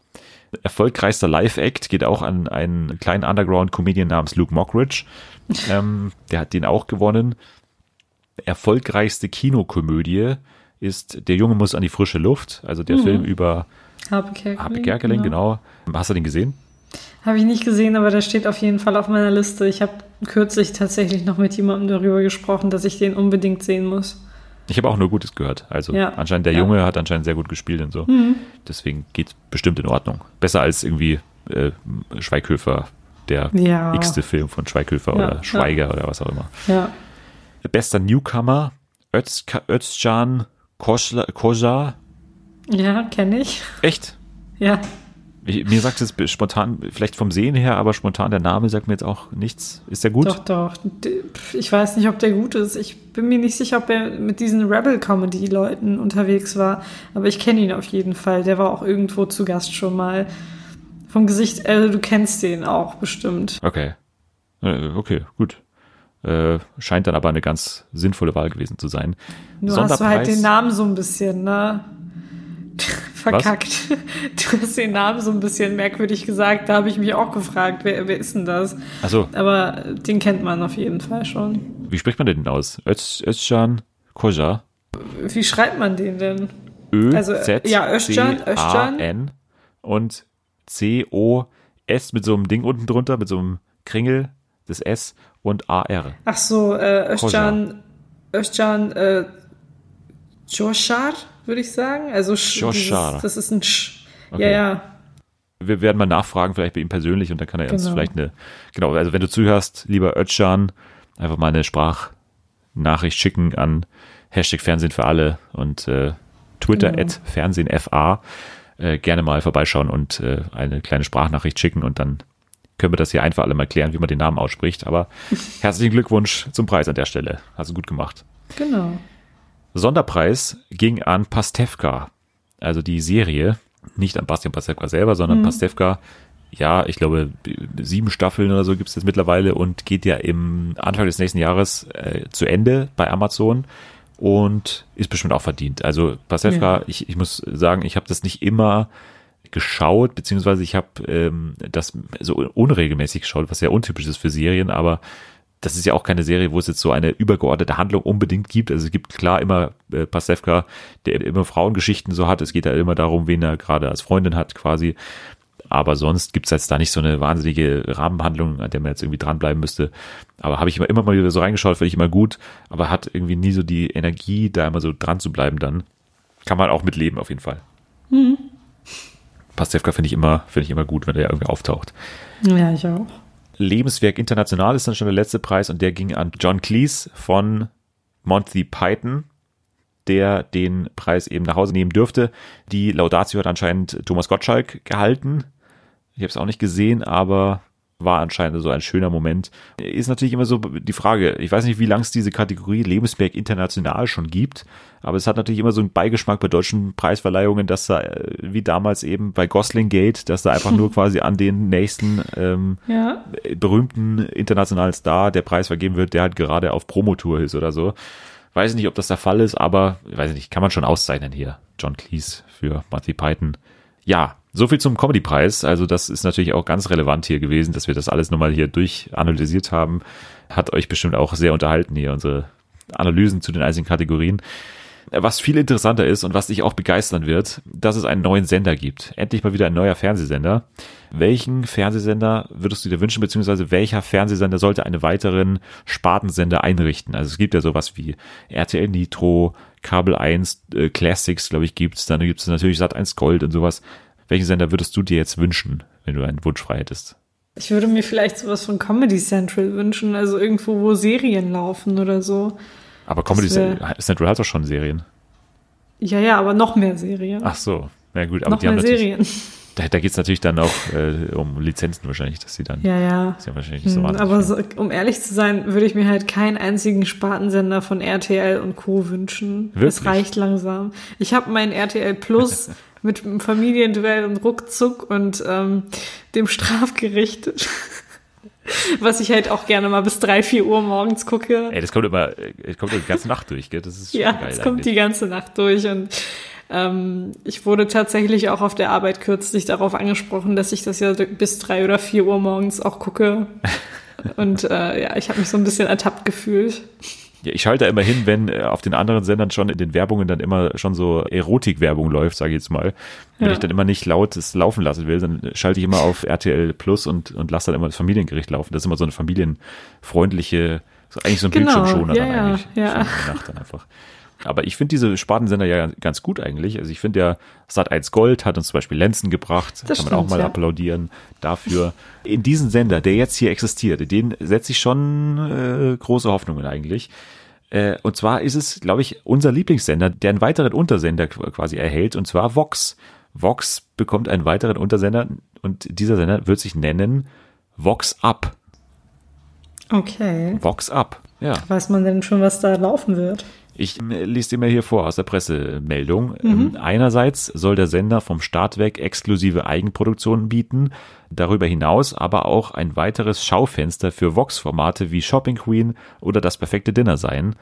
Erfolgreichster Live-Act geht auch an einen kleinen Underground-Comedian namens Luke Mockridge. ähm, der hat den auch gewonnen. Erfolgreichste Kinokomödie ist Der Junge muss an die frische Luft, also der Film über Habe Kerkeling. Harpe Kerkeling, genau. Hast du den gesehen? Habe ich nicht gesehen, aber der steht auf jeden Fall auf meiner Liste. Ich habe kürzlich tatsächlich noch mit jemandem darüber gesprochen, dass ich den unbedingt sehen muss. Ich habe auch nur Gutes gehört. Also Ja. anscheinend der Ja. Junge hat anscheinend sehr gut gespielt und so. Deswegen geht bestimmt in Ordnung. Besser als irgendwie äh, Schweighöfer, der Ja. x-te Film von Schweighöfer oder. Schweiger oder was auch immer. Ja. Bester Newcomer, Özka- Özcan Kosla- Koja. Ja, kenne ich. Echt? Ja. Ich, mir sagt es spontan, vielleicht vom Sehen her, aber spontan der Name sagt mir jetzt auch nichts. Ist der gut? Doch, doch. Ich weiß nicht, ob der gut ist. Ich bin mir nicht sicher, ob er mit diesen Rebel-Comedy-Leuten unterwegs war. Aber ich kenne ihn auf jeden Fall. Der war auch irgendwo zu Gast schon mal. Vom Gesicht, also du kennst den auch bestimmt. Okay. Äh, Okay, gut. Äh, scheint dann aber eine ganz sinnvolle Wahl gewesen zu sein. Nur hast du halt den Namen so ein bisschen, ne? Verkackt. Du hast den Namen so ein bisschen merkwürdig gesagt. Da habe ich mich auch gefragt, wer, wer ist denn das? Also, Aber den kennt man auf jeden Fall schon. wie spricht man denn aus? Öz, Özcan Koja. Wie schreibt man den denn? Ö, Also, Z, ja, Özcan, C, A, Özcan. N und C, O, S mit so einem Ding unten drunter, mit so einem Kringel, das S und A, R. Ach so, äh, Özcan, Özcan, äh, Joshar, würde ich sagen. Also, Sch- dieses- das ist ein Sch. Okay. Ja, ja. Wir werden mal nachfragen, vielleicht bei ihm persönlich und dann kann er uns Genau. vielleicht eine, genau, also wenn du zuhörst, lieber Özcan, einfach mal eine Sprachnachricht schicken an Hashtag Fernsehen für alle und äh, Twitter Genau. at FernsehenFA. Äh, gerne mal vorbeischauen und äh, eine kleine Sprachnachricht schicken und dann können wir das hier einfach alle mal klären, wie man den Namen ausspricht. Aber herzlichen Glückwunsch zum Preis an der Stelle. Hast du gut gemacht. Genau. Sonderpreis ging an Pastewka, also die Serie, nicht an Bastian Pastewka selber, sondern Pastewka. Ja, ich glaube, sieben Staffeln oder so gibt es jetzt mittlerweile und geht ja im Anfang des nächsten Jahres äh, zu Ende bei Amazon und ist bestimmt auch verdient. Also Pastewka, Ja. ich, ich muss sagen, ich habe das nicht immer geschaut, beziehungsweise ich habe ähm, das so unregelmäßig geschaut, was sehr untypisch ist für Serien, aber das ist ja auch keine Serie, wo es jetzt so eine übergeordnete Handlung unbedingt gibt. Also es gibt klar immer äh, Pasewka, der immer Frauengeschichten so hat. Es geht ja immer darum, wen er gerade als Freundin hat quasi. aber sonst gibt's jetzt da nicht so eine wahnsinnige Rahmenhandlung, an der man jetzt irgendwie dranbleiben müsste. Aber habe ich immer, immer mal wieder so reingeschaut, finde ich immer gut, aber hat irgendwie nie so die Energie, da immer so dran zu bleiben dann. Kann man auch mitleben auf jeden Fall. Mhm. Pastewka finde ich immer, finde ich immer gut, wenn der irgendwie auftaucht. Ja, ich auch. Lebenswerk International ist dann schon der letzte Preis und der ging an John Cleese von Monty Python, der den Preis eben nach Hause nehmen dürfte. Die Laudatio hat anscheinend Thomas Gottschalk gehalten. Ich habe es auch nicht gesehen, aber war anscheinend so ein schöner Moment. Ist natürlich immer so die Frage, ich weiß nicht, wie lange es diese Kategorie Lebensberg international schon gibt, aber es hat natürlich immer so einen Beigeschmack bei deutschen Preisverleihungen, dass da, äh, wie damals eben bei Gosling Gate, dass da einfach nur quasi an den nächsten ähm, ja. berühmten internationalen Star der Preis vergeben wird, der halt gerade auf Promotour ist oder so. Weiß nicht, ob das der Fall ist, aber weiß nicht, kann man schon auszeichnen hier. John Cleese für Monty Python. Ja, so viel zum Comedy-Preis. Also das ist natürlich auch ganz relevant hier gewesen, dass wir das alles nochmal hier durchanalysiert haben. Hat euch bestimmt auch sehr unterhalten hier, unsere Analysen zu den einzelnen Kategorien. Was viel interessanter ist und was dich auch begeistern wird, dass es einen neuen Sender gibt. Endlich mal wieder ein neuer Fernsehsender. Welchen Fernsehsender würdest du dir wünschen, beziehungsweise welcher Fernsehsender sollte einen weiteren Spartensender einrichten? Also es gibt ja sowas wie RTL Nitro, Kabel 1, äh, Classics, glaube ich, gibt's. Dann gibt es natürlich Sat 1 Gold und sowas. Welchen Sender würdest du dir jetzt wünschen, wenn du einen Wunsch frei hättest? Ich würde mir vielleicht sowas von Comedy Central wünschen, also irgendwo, wo Serien laufen oder so. Aber Comedy Central hat doch schon Serien. Ja, ja, aber noch mehr Serien. Ach so, na gut, aber noch die mehr haben Serien. Da, da geht es natürlich dann auch äh, um Lizenzen wahrscheinlich, dass sie dann. Ja, ja. Ist ja wahrscheinlich nicht so hm, Aber so, um ehrlich zu sein, würde ich mir halt keinen einzigen Spartensender von RTL und Co. wünschen. Wirklich? Das reicht langsam. Ich habe mein RTL Plus mit dem Familienduell und Ruckzuck und ähm, dem Strafgericht. Was ich halt auch gerne mal bis drei, vier Uhr morgens gucke. Ey, das kommt immer, das kommt die ganze Nacht durch, gell? Das ist ja, geil. Das kommt die ganze Nacht durch und ähm, ich wurde tatsächlich auch auf der Arbeit kürzlich darauf angesprochen, dass ich das ja bis drei oder vier Uhr morgens auch gucke. und äh, ja, ich habe mich so ein bisschen ertappt gefühlt. Ja, ich schalte da immer hin, wenn äh, auf den anderen Sendern schon in den Werbungen dann immer schon so Erotikwerbung läuft, sage ich jetzt mal. Wenn ja. ich dann immer nicht laut es laufen lassen will, dann schalte ich immer auf RTL Plus und, und lasse dann immer das Familiengericht laufen. Das ist immer so eine familienfreundliche, so eigentlich so ein genau, Bildschirmschoner ja, dann eigentlich. Ja, ja. Nacht dann einfach. Aber ich finde diese Spartensender ja ganz gut eigentlich. Also ich finde ja, Sat1 Gold hat uns zum Beispiel Lenzen gebracht. Das Kann man auch mal ja. applaudieren dafür. In diesen Sender, der jetzt hier existiert, den setze ich schon äh, große Hoffnungen eigentlich. Äh, und zwar ist es, glaube ich, unser Lieblingssender, der einen weiteren Untersender quasi erhält, und zwar Vox. Vox bekommt einen weiteren Untersender und dieser Sender wird sich nennen Vox Up. Okay. Vox Up, ja. Weiß man denn schon, was da laufen wird? Ich äh, lese dir mal hier vor aus der Pressemeldung. Mhm. Ähm, einerseits soll der Sender vom Start weg exklusive Eigenproduktionen bieten, darüber hinaus aber auch ein weiteres Schaufenster für Vox-Formate wie Shopping Queen oder das perfekte Dinner sein,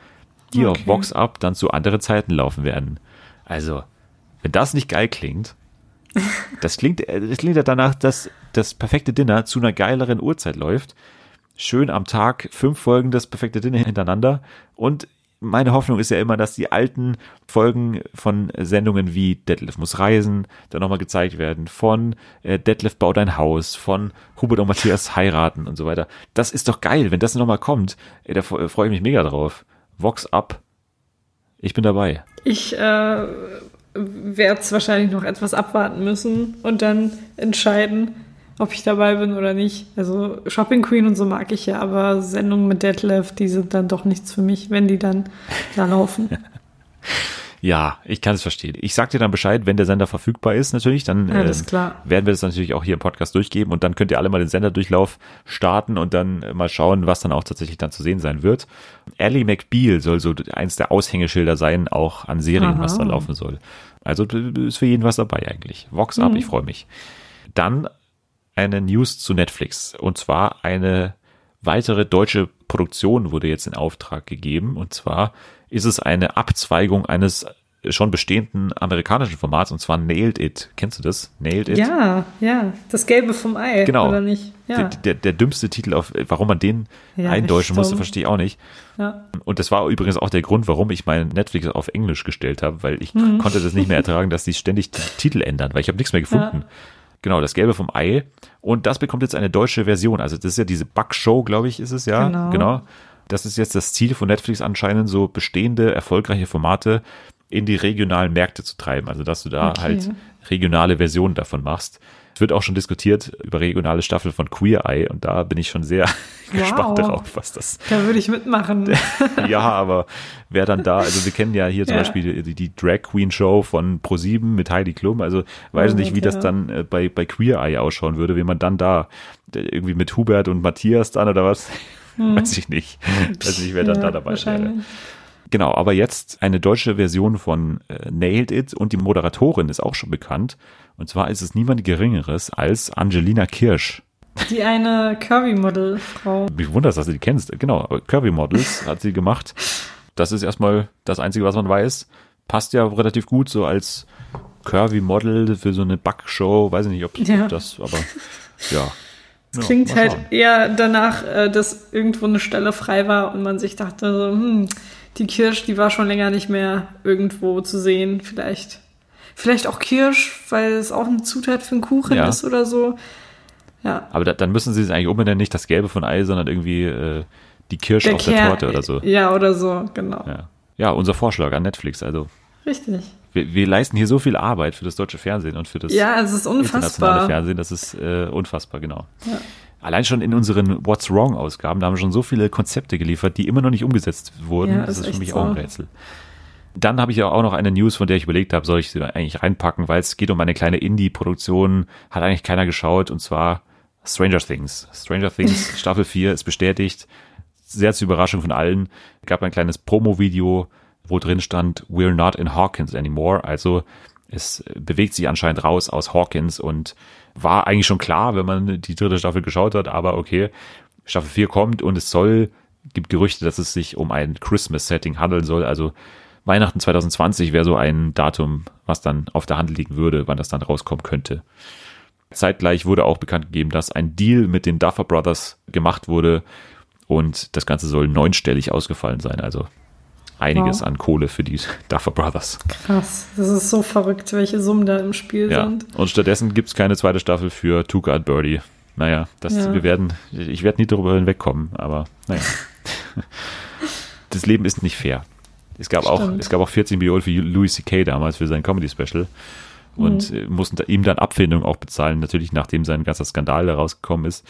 die okay. auf Vox Up dann zu anderen Zeiten laufen werden. Also, wenn das nicht geil klingt, das klingt, äh, das klingt ja danach, dass das perfekte Dinner zu einer geileren Uhrzeit läuft. Schön am Tag fünf Folgen das perfekte Dinner hintereinander und meine Hoffnung ist ja immer, dass die alten Folgen von Sendungen wie Detlef muss reisen dann nochmal gezeigt werden, von äh, Detlef baut ein Haus, von Hubert und Matthias heiraten und so weiter. Das ist doch geil, wenn das nochmal kommt. Ey, da freue ich mich mega drauf. Vox up. Ich bin dabei. Ich äh, werde es wahrscheinlich noch etwas abwarten müssen und dann entscheiden ob ich dabei bin oder nicht. Also Shopping Queen und so mag ich ja, aber Sendungen mit Detlef, die sind dann doch nichts für mich, wenn die dann da laufen. Ja, ich kann es verstehen. Ich sag dir dann Bescheid, wenn der Sender verfügbar ist, natürlich. Dann ja, äh, werden wir das natürlich auch hier im Podcast durchgeben und dann könnt ihr alle mal den Senderdurchlauf starten und dann äh, mal schauen, was dann auch tatsächlich dann zu sehen sein wird. Ellie McBeal soll so eins der Aushängeschilder sein, auch an Serien, Aha. was da laufen soll. Also ist für jeden was dabei eigentlich. Vox mhm. ab, ich freue mich. Dann eine News zu Netflix. Und zwar eine weitere deutsche Produktion wurde jetzt in Auftrag gegeben. Und zwar ist es eine Abzweigung eines schon bestehenden amerikanischen Formats und zwar Nailed It. Kennst du das? Nailed It? Ja, ja. Das Gelbe vom Ei. Genau. Oder nicht? Ja. Der, der, der dümmste Titel, auf, warum man den ja, eindeutschen musste, verstehe ich auch nicht. Ja. Und das war übrigens auch der Grund, warum ich meinen Netflix auf Englisch gestellt habe, weil ich mhm. konnte das nicht mehr ertragen, dass die ständig die Titel ändern, weil ich habe nichts mehr gefunden. Ja Genau, das Gelbe vom Ei. Und das bekommt jetzt eine deutsche Version. Also das ist ja diese Bug-Show, glaube ich, ist es ja. Genau. genau. Das ist jetzt das Ziel von Netflix anscheinend, so bestehende, erfolgreiche Formate in die regionalen Märkte zu treiben. Also dass du da Okay. halt regionale Versionen davon machst. Es wird auch schon diskutiert über regionale Staffel von Queer Eye und da bin ich schon sehr gespannt darauf, was das Da würde ich mitmachen. ja, aber wer dann da, also wir kennen ja hier zum Ja. Beispiel die, die Drag Queen Show von Pro7 mit Heidi Klum, also weiß Oh nicht, wie Gott, das ja. dann äh, bei, bei Queer Eye ausschauen würde, wie man dann da äh, irgendwie mit Hubert und Matthias dann oder was, weiß ich nicht, weiß nicht, wer dann Hm. Ja, da dabei wäre. Genau, aber jetzt eine deutsche Version von äh, Nailed It und die Moderatorin ist auch schon bekannt und zwar ist es niemand Geringeres als Angelina Kirsch. Die eine Curvy-Model-Frau. Mich wundert, dass du die kennst. Genau, aber Curvy Models hat sie gemacht. Das ist erstmal das Einzige, was man weiß. Passt ja relativ gut so als Curvy Model für so eine Backshow. Weiß ich nicht, ob Ja. das, aber ja. Ja, Klingt halt eher danach, äh, dass irgendwo eine Stelle frei war und man sich dachte, so, hm, die Kirsch, die war schon länger nicht mehr irgendwo zu sehen. Vielleicht, vielleicht auch Kirsch, weil es auch eine Zutat für einen Kuchen Ja. ist oder so. Ja. Aber da, dann müssen sie es eigentlich umbenennen, nicht das Gelbe von Ei, sondern irgendwie äh, die Kirsche auf der Kern- Torte oder so. Ja, oder so, genau. Ja. ja, unser Vorschlag an Netflix. Also Richtig. wir, wir leisten hier so viel Arbeit für das deutsche Fernsehen und für das Ja, es ist internationale unfassbar. Fernsehen, das ist äh, unfassbar, genau. Allein schon in unseren What's Wrong Ausgaben, da haben wir schon so viele Konzepte geliefert, die immer noch nicht umgesetzt wurden. Ja, das ist ist für mich so. auch ein Rätsel. Dann habe ich ja auch noch eine News, von der ich überlegt habe, soll ich sie eigentlich reinpacken, weil es geht um eine kleine Indie-Produktion, hat eigentlich keiner geschaut, und zwar Stranger Things. Stranger Things Staffel 4 ist bestätigt, sehr zur Überraschung von allen. gab ein kleines Promo-Video, wo drin stand, We're not in Hawkins anymore. Also es bewegt sich anscheinend raus aus Hawkins und war eigentlich schon klar, wenn man die dritte Staffel geschaut hat, aber okay, Staffel 4 kommt und es soll, gibt Gerüchte, dass es sich um ein Christmas-Setting handeln soll, also Weihnachten 2020 wäre so ein Datum, was dann auf der Hand liegen würde, wann das dann rauskommen könnte. Zeitgleich wurde auch bekannt gegeben, dass ein Deal mit den Duffer Brothers gemacht wurde und das Ganze soll neunstellig ausgefallen sein, also einiges Wow. an Kohle für die Duffer Brothers. Krass. Das ist so verrückt, welche Summen da im Spiel Ja. sind. Und stattdessen gibt es keine zweite Staffel für Tuca und Birdie. Naja, das, Ja. wir werden, ich werde nie darüber hinwegkommen, aber naja. das Leben ist nicht fair. Es gab, auch, es gab auch 14 Millionen für Louis C.K. damals für sein Comedy-Special und Mhm. äh, mussten ihm dann Abfindung auch bezahlen, natürlich nachdem sein ganzer Skandal da rausgekommen ist,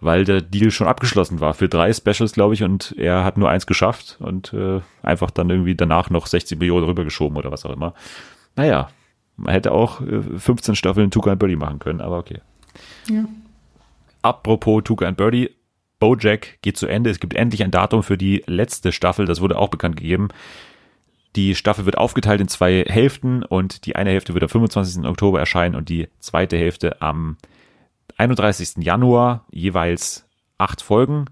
weil der Deal schon abgeschlossen war für drei Specials, glaube ich, und er hat nur eins geschafft und äh, einfach dann irgendwie danach noch 60 Millionen rübergeschoben oder was auch immer. Naja, man hätte auch äh, 15 Staffeln Tuca and Birdie machen können, aber okay. Ja. Apropos Tuca and Birdie, Bojack geht zu Ende. Es gibt endlich ein Datum für die letzte Staffel. Das wurde auch bekannt gegeben. Die Staffel wird aufgeteilt in zwei Hälften und die eine Hälfte wird am 25. Oktober erscheinen und die zweite Hälfte am 31. Januar. Jeweils acht Folgen.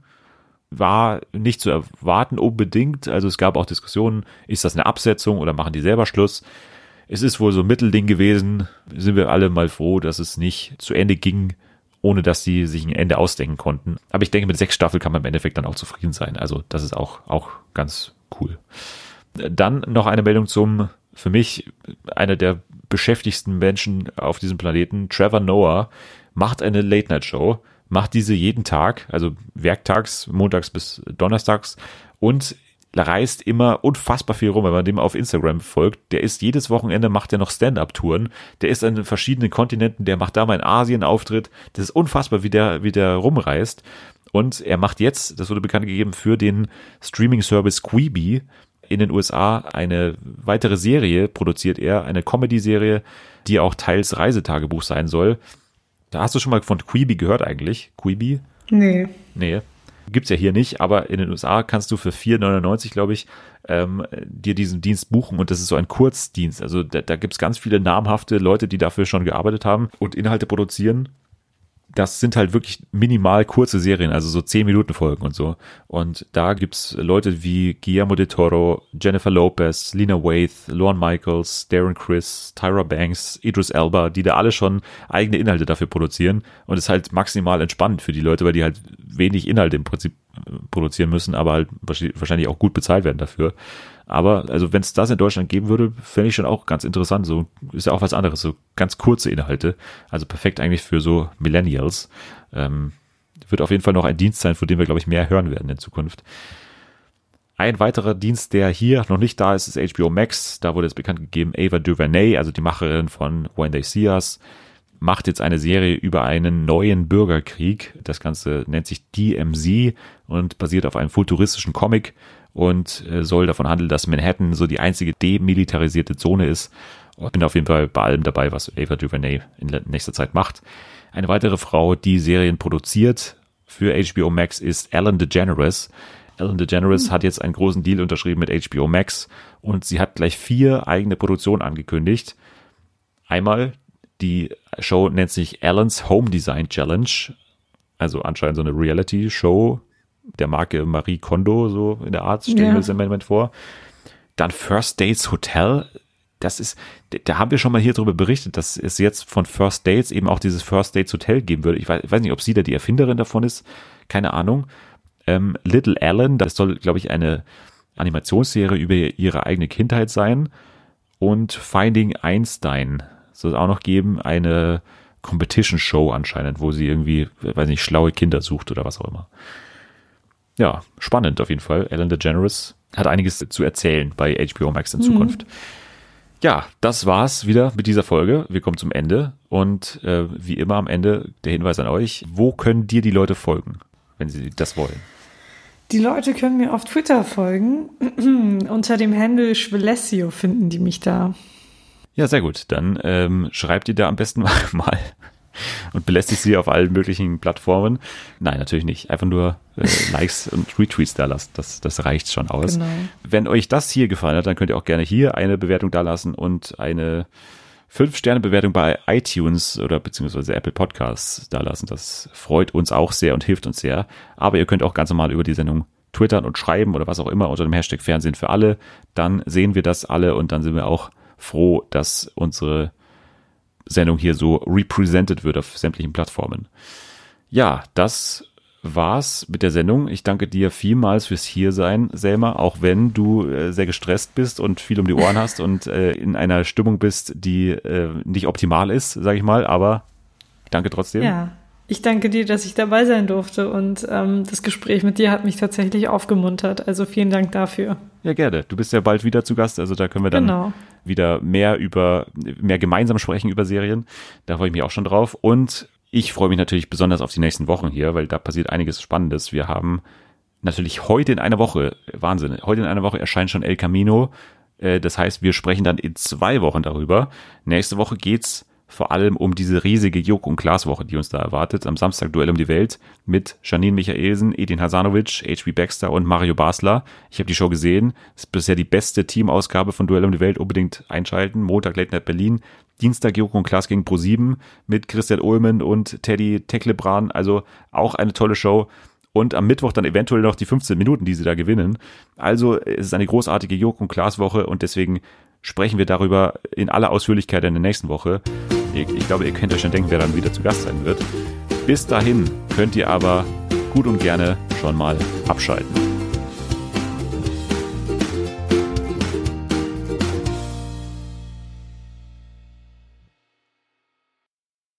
War nicht zu erwarten unbedingt. Also es gab auch Diskussionen, ist das eine Absetzung oder machen die selber Schluss? Es ist wohl so ein Mittelding gewesen. Sind wir alle mal froh, dass es nicht zu Ende ging, ohne dass sie sich ein Ende ausdenken konnten. Aber ich denke, mit sechs Staffeln kann man im Endeffekt dann auch zufrieden sein. Also das ist auch, auch ganz cool. Dann noch eine Meldung zum, für mich, einer der beschäftigsten Menschen auf diesem Planeten, Trevor Noah, macht eine Late-Night-Show, macht diese jeden Tag, also werktags, montags bis donnerstags und reist immer unfassbar viel rum, wenn man dem auf Instagram folgt. Der ist jedes Wochenende, macht er noch Stand-Up-Touren. Der ist an verschiedenen Kontinenten, der macht da mal in Asien Auftritt. Das ist unfassbar, wie der, wie der rumreist. Und er macht jetzt, das wurde bekannt gegeben, für den Streaming-Service Quibi in den USA eine weitere Serie produziert er, eine Comedy-Serie, die auch teils Reisetagebuch sein soll. Da hast du schon mal von Quibi gehört eigentlich? Quibi? Nee. Nee, gibt's ja hier nicht, aber in den USA kannst du für 4,99, glaube ich, ähm, dir diesen Dienst buchen und das ist so ein Kurzdienst. Also da, da gibt's ganz viele namhafte Leute, die dafür schon gearbeitet haben und Inhalte produzieren. Das sind halt wirklich minimal kurze Serien, also so 10 Minuten Folgen und so. Und da gibt's Leute wie Guillermo de Toro, Jennifer Lopez, Lena Waithe, Lorne Michaels, Darren Chris, Tyra Banks, Idris Elba, die da alle schon eigene Inhalte dafür produzieren. Und es ist halt maximal entspannt für die Leute, weil die halt wenig Inhalte im Prinzip produzieren müssen, aber halt wahrscheinlich auch gut bezahlt werden dafür. Aber also wenn es das in Deutschland geben würde, fände ich schon auch ganz interessant. So ist ja auch was anderes, so ganz kurze Inhalte. Also perfekt eigentlich für so Millennials. Ähm, wird auf jeden Fall noch ein Dienst sein, von dem wir, glaube ich, mehr hören werden in Zukunft. Ein weiterer Dienst, der hier noch nicht da ist, ist HBO Max. Da wurde es bekannt gegeben, Ava DuVernay, also die Macherin von When They See Us, macht jetzt eine Serie über einen neuen Bürgerkrieg. Das Ganze nennt sich DMZ und basiert auf einem futuristischen Comic und äh, soll davon handeln, dass Manhattan so die einzige demilitarisierte Zone ist. Ich bin auf jeden Fall bei allem dabei, was Ava DuVernay in nächster Zeit macht. Eine weitere Frau, die Serien produziert für HBO Max, ist Ellen DeGeneres. Ellen DeGeneres mhm. hat jetzt einen großen Deal unterschrieben mit HBO Max und sie hat gleich vier eigene Produktionen angekündigt. Einmal die Show nennt sich Ellen's Home Design Challenge, also anscheinend so eine Reality-Show der Marke Marie Kondo, so in der Art, stellen ja. wir das im Moment vor. Dann First Dates Hotel, das ist, da haben wir schon mal hier drüber berichtet, dass es jetzt von First Dates eben auch dieses First Dates Hotel geben würde. Ich weiß, ich weiß nicht, ob sie da die Erfinderin davon ist, keine Ahnung. Ähm, Little Ellen, das soll, glaube ich, eine Animationsserie über ihre eigene Kindheit sein. Und Finding Einstein soll es auch noch geben, eine Competition Show anscheinend, wo sie irgendwie, weiß nicht, schlaue Kinder sucht oder was auch immer. Ja, spannend auf jeden Fall. Ellen DeGeneres hat einiges zu erzählen bei HBO Max in mhm. Zukunft. Ja, das war's wieder mit dieser Folge. Wir kommen zum Ende und äh, wie immer am Ende der Hinweis an euch, wo können dir die Leute folgen, wenn sie das wollen? Die Leute können mir auf Twitter folgen. Unter dem Handle Schwelessio finden die mich da. Ja, sehr gut. Dann ähm, schreibt ihr da am besten mal und belästigt sie auf allen möglichen Plattformen. Nein, natürlich nicht. Einfach nur äh, Likes und Retweets da lassen. Das, das reicht schon aus. Genau. Wenn euch das hier gefallen hat, dann könnt ihr auch gerne hier eine Bewertung da lassen und eine 5-Sterne-Bewertung bei iTunes oder beziehungsweise Apple Podcasts da lassen. Das freut uns auch sehr und hilft uns sehr. Aber ihr könnt auch ganz normal über die Sendung twittern und schreiben oder was auch immer unter dem Hashtag Fernsehen für alle. Dann sehen wir das alle und dann sind wir auch froh, dass unsere Sendung hier so represented wird auf sämtlichen Plattformen. Ja, das war's mit der Sendung. Ich danke dir vielmals fürs Hiersein, Selma, auch wenn du äh, sehr gestresst bist und viel um die Ohren hast und äh, in einer Stimmung bist, die äh, nicht optimal ist, sage ich mal, aber danke trotzdem. Ja, ich danke dir, dass ich dabei sein durfte und ähm, das Gespräch mit dir hat mich tatsächlich aufgemuntert. Also vielen Dank dafür. Ja, gerne. Du bist ja bald wieder zu Gast, also da können wir dann genau. Wieder mehr über, mehr gemeinsam sprechen über Serien. Da freue ich mich auch schon drauf. Und ich freue mich natürlich besonders auf die nächsten Wochen hier, weil da passiert einiges Spannendes. Wir haben natürlich heute in einer Woche, Wahnsinn, heute in einer Woche erscheint schon El Camino. Äh, das heißt, wir sprechen dann in zwei Wochen darüber. Nächste Woche geht's vor allem um diese riesige Juk- und Glaswoche, die uns da erwartet. Am Samstag Duell um die Welt mit Janine Michaelsen, Edin Hasanovic, H.B. Baxter und Mario Basler. Ich habe die Show gesehen. Das ist bisher die beste Teamausgabe von Duell um die Welt. Unbedingt einschalten. Montag Late Night Berlin. Dienstag Joko und Klaas gegen Pro7 mit Christian Ullmann und Teddy Teklebran. Also auch eine tolle Show. Und am Mittwoch dann eventuell noch die 15 Minuten, die sie da gewinnen. Also es ist eine großartige Joko und Klaas Woche und deswegen sprechen wir darüber in aller Ausführlichkeit in der nächsten Woche. Ich, glaube, ihr könnt euch schon denken, wer dann wieder zu Gast sein wird. Bis dahin könnt ihr aber gut und gerne schon mal abschalten.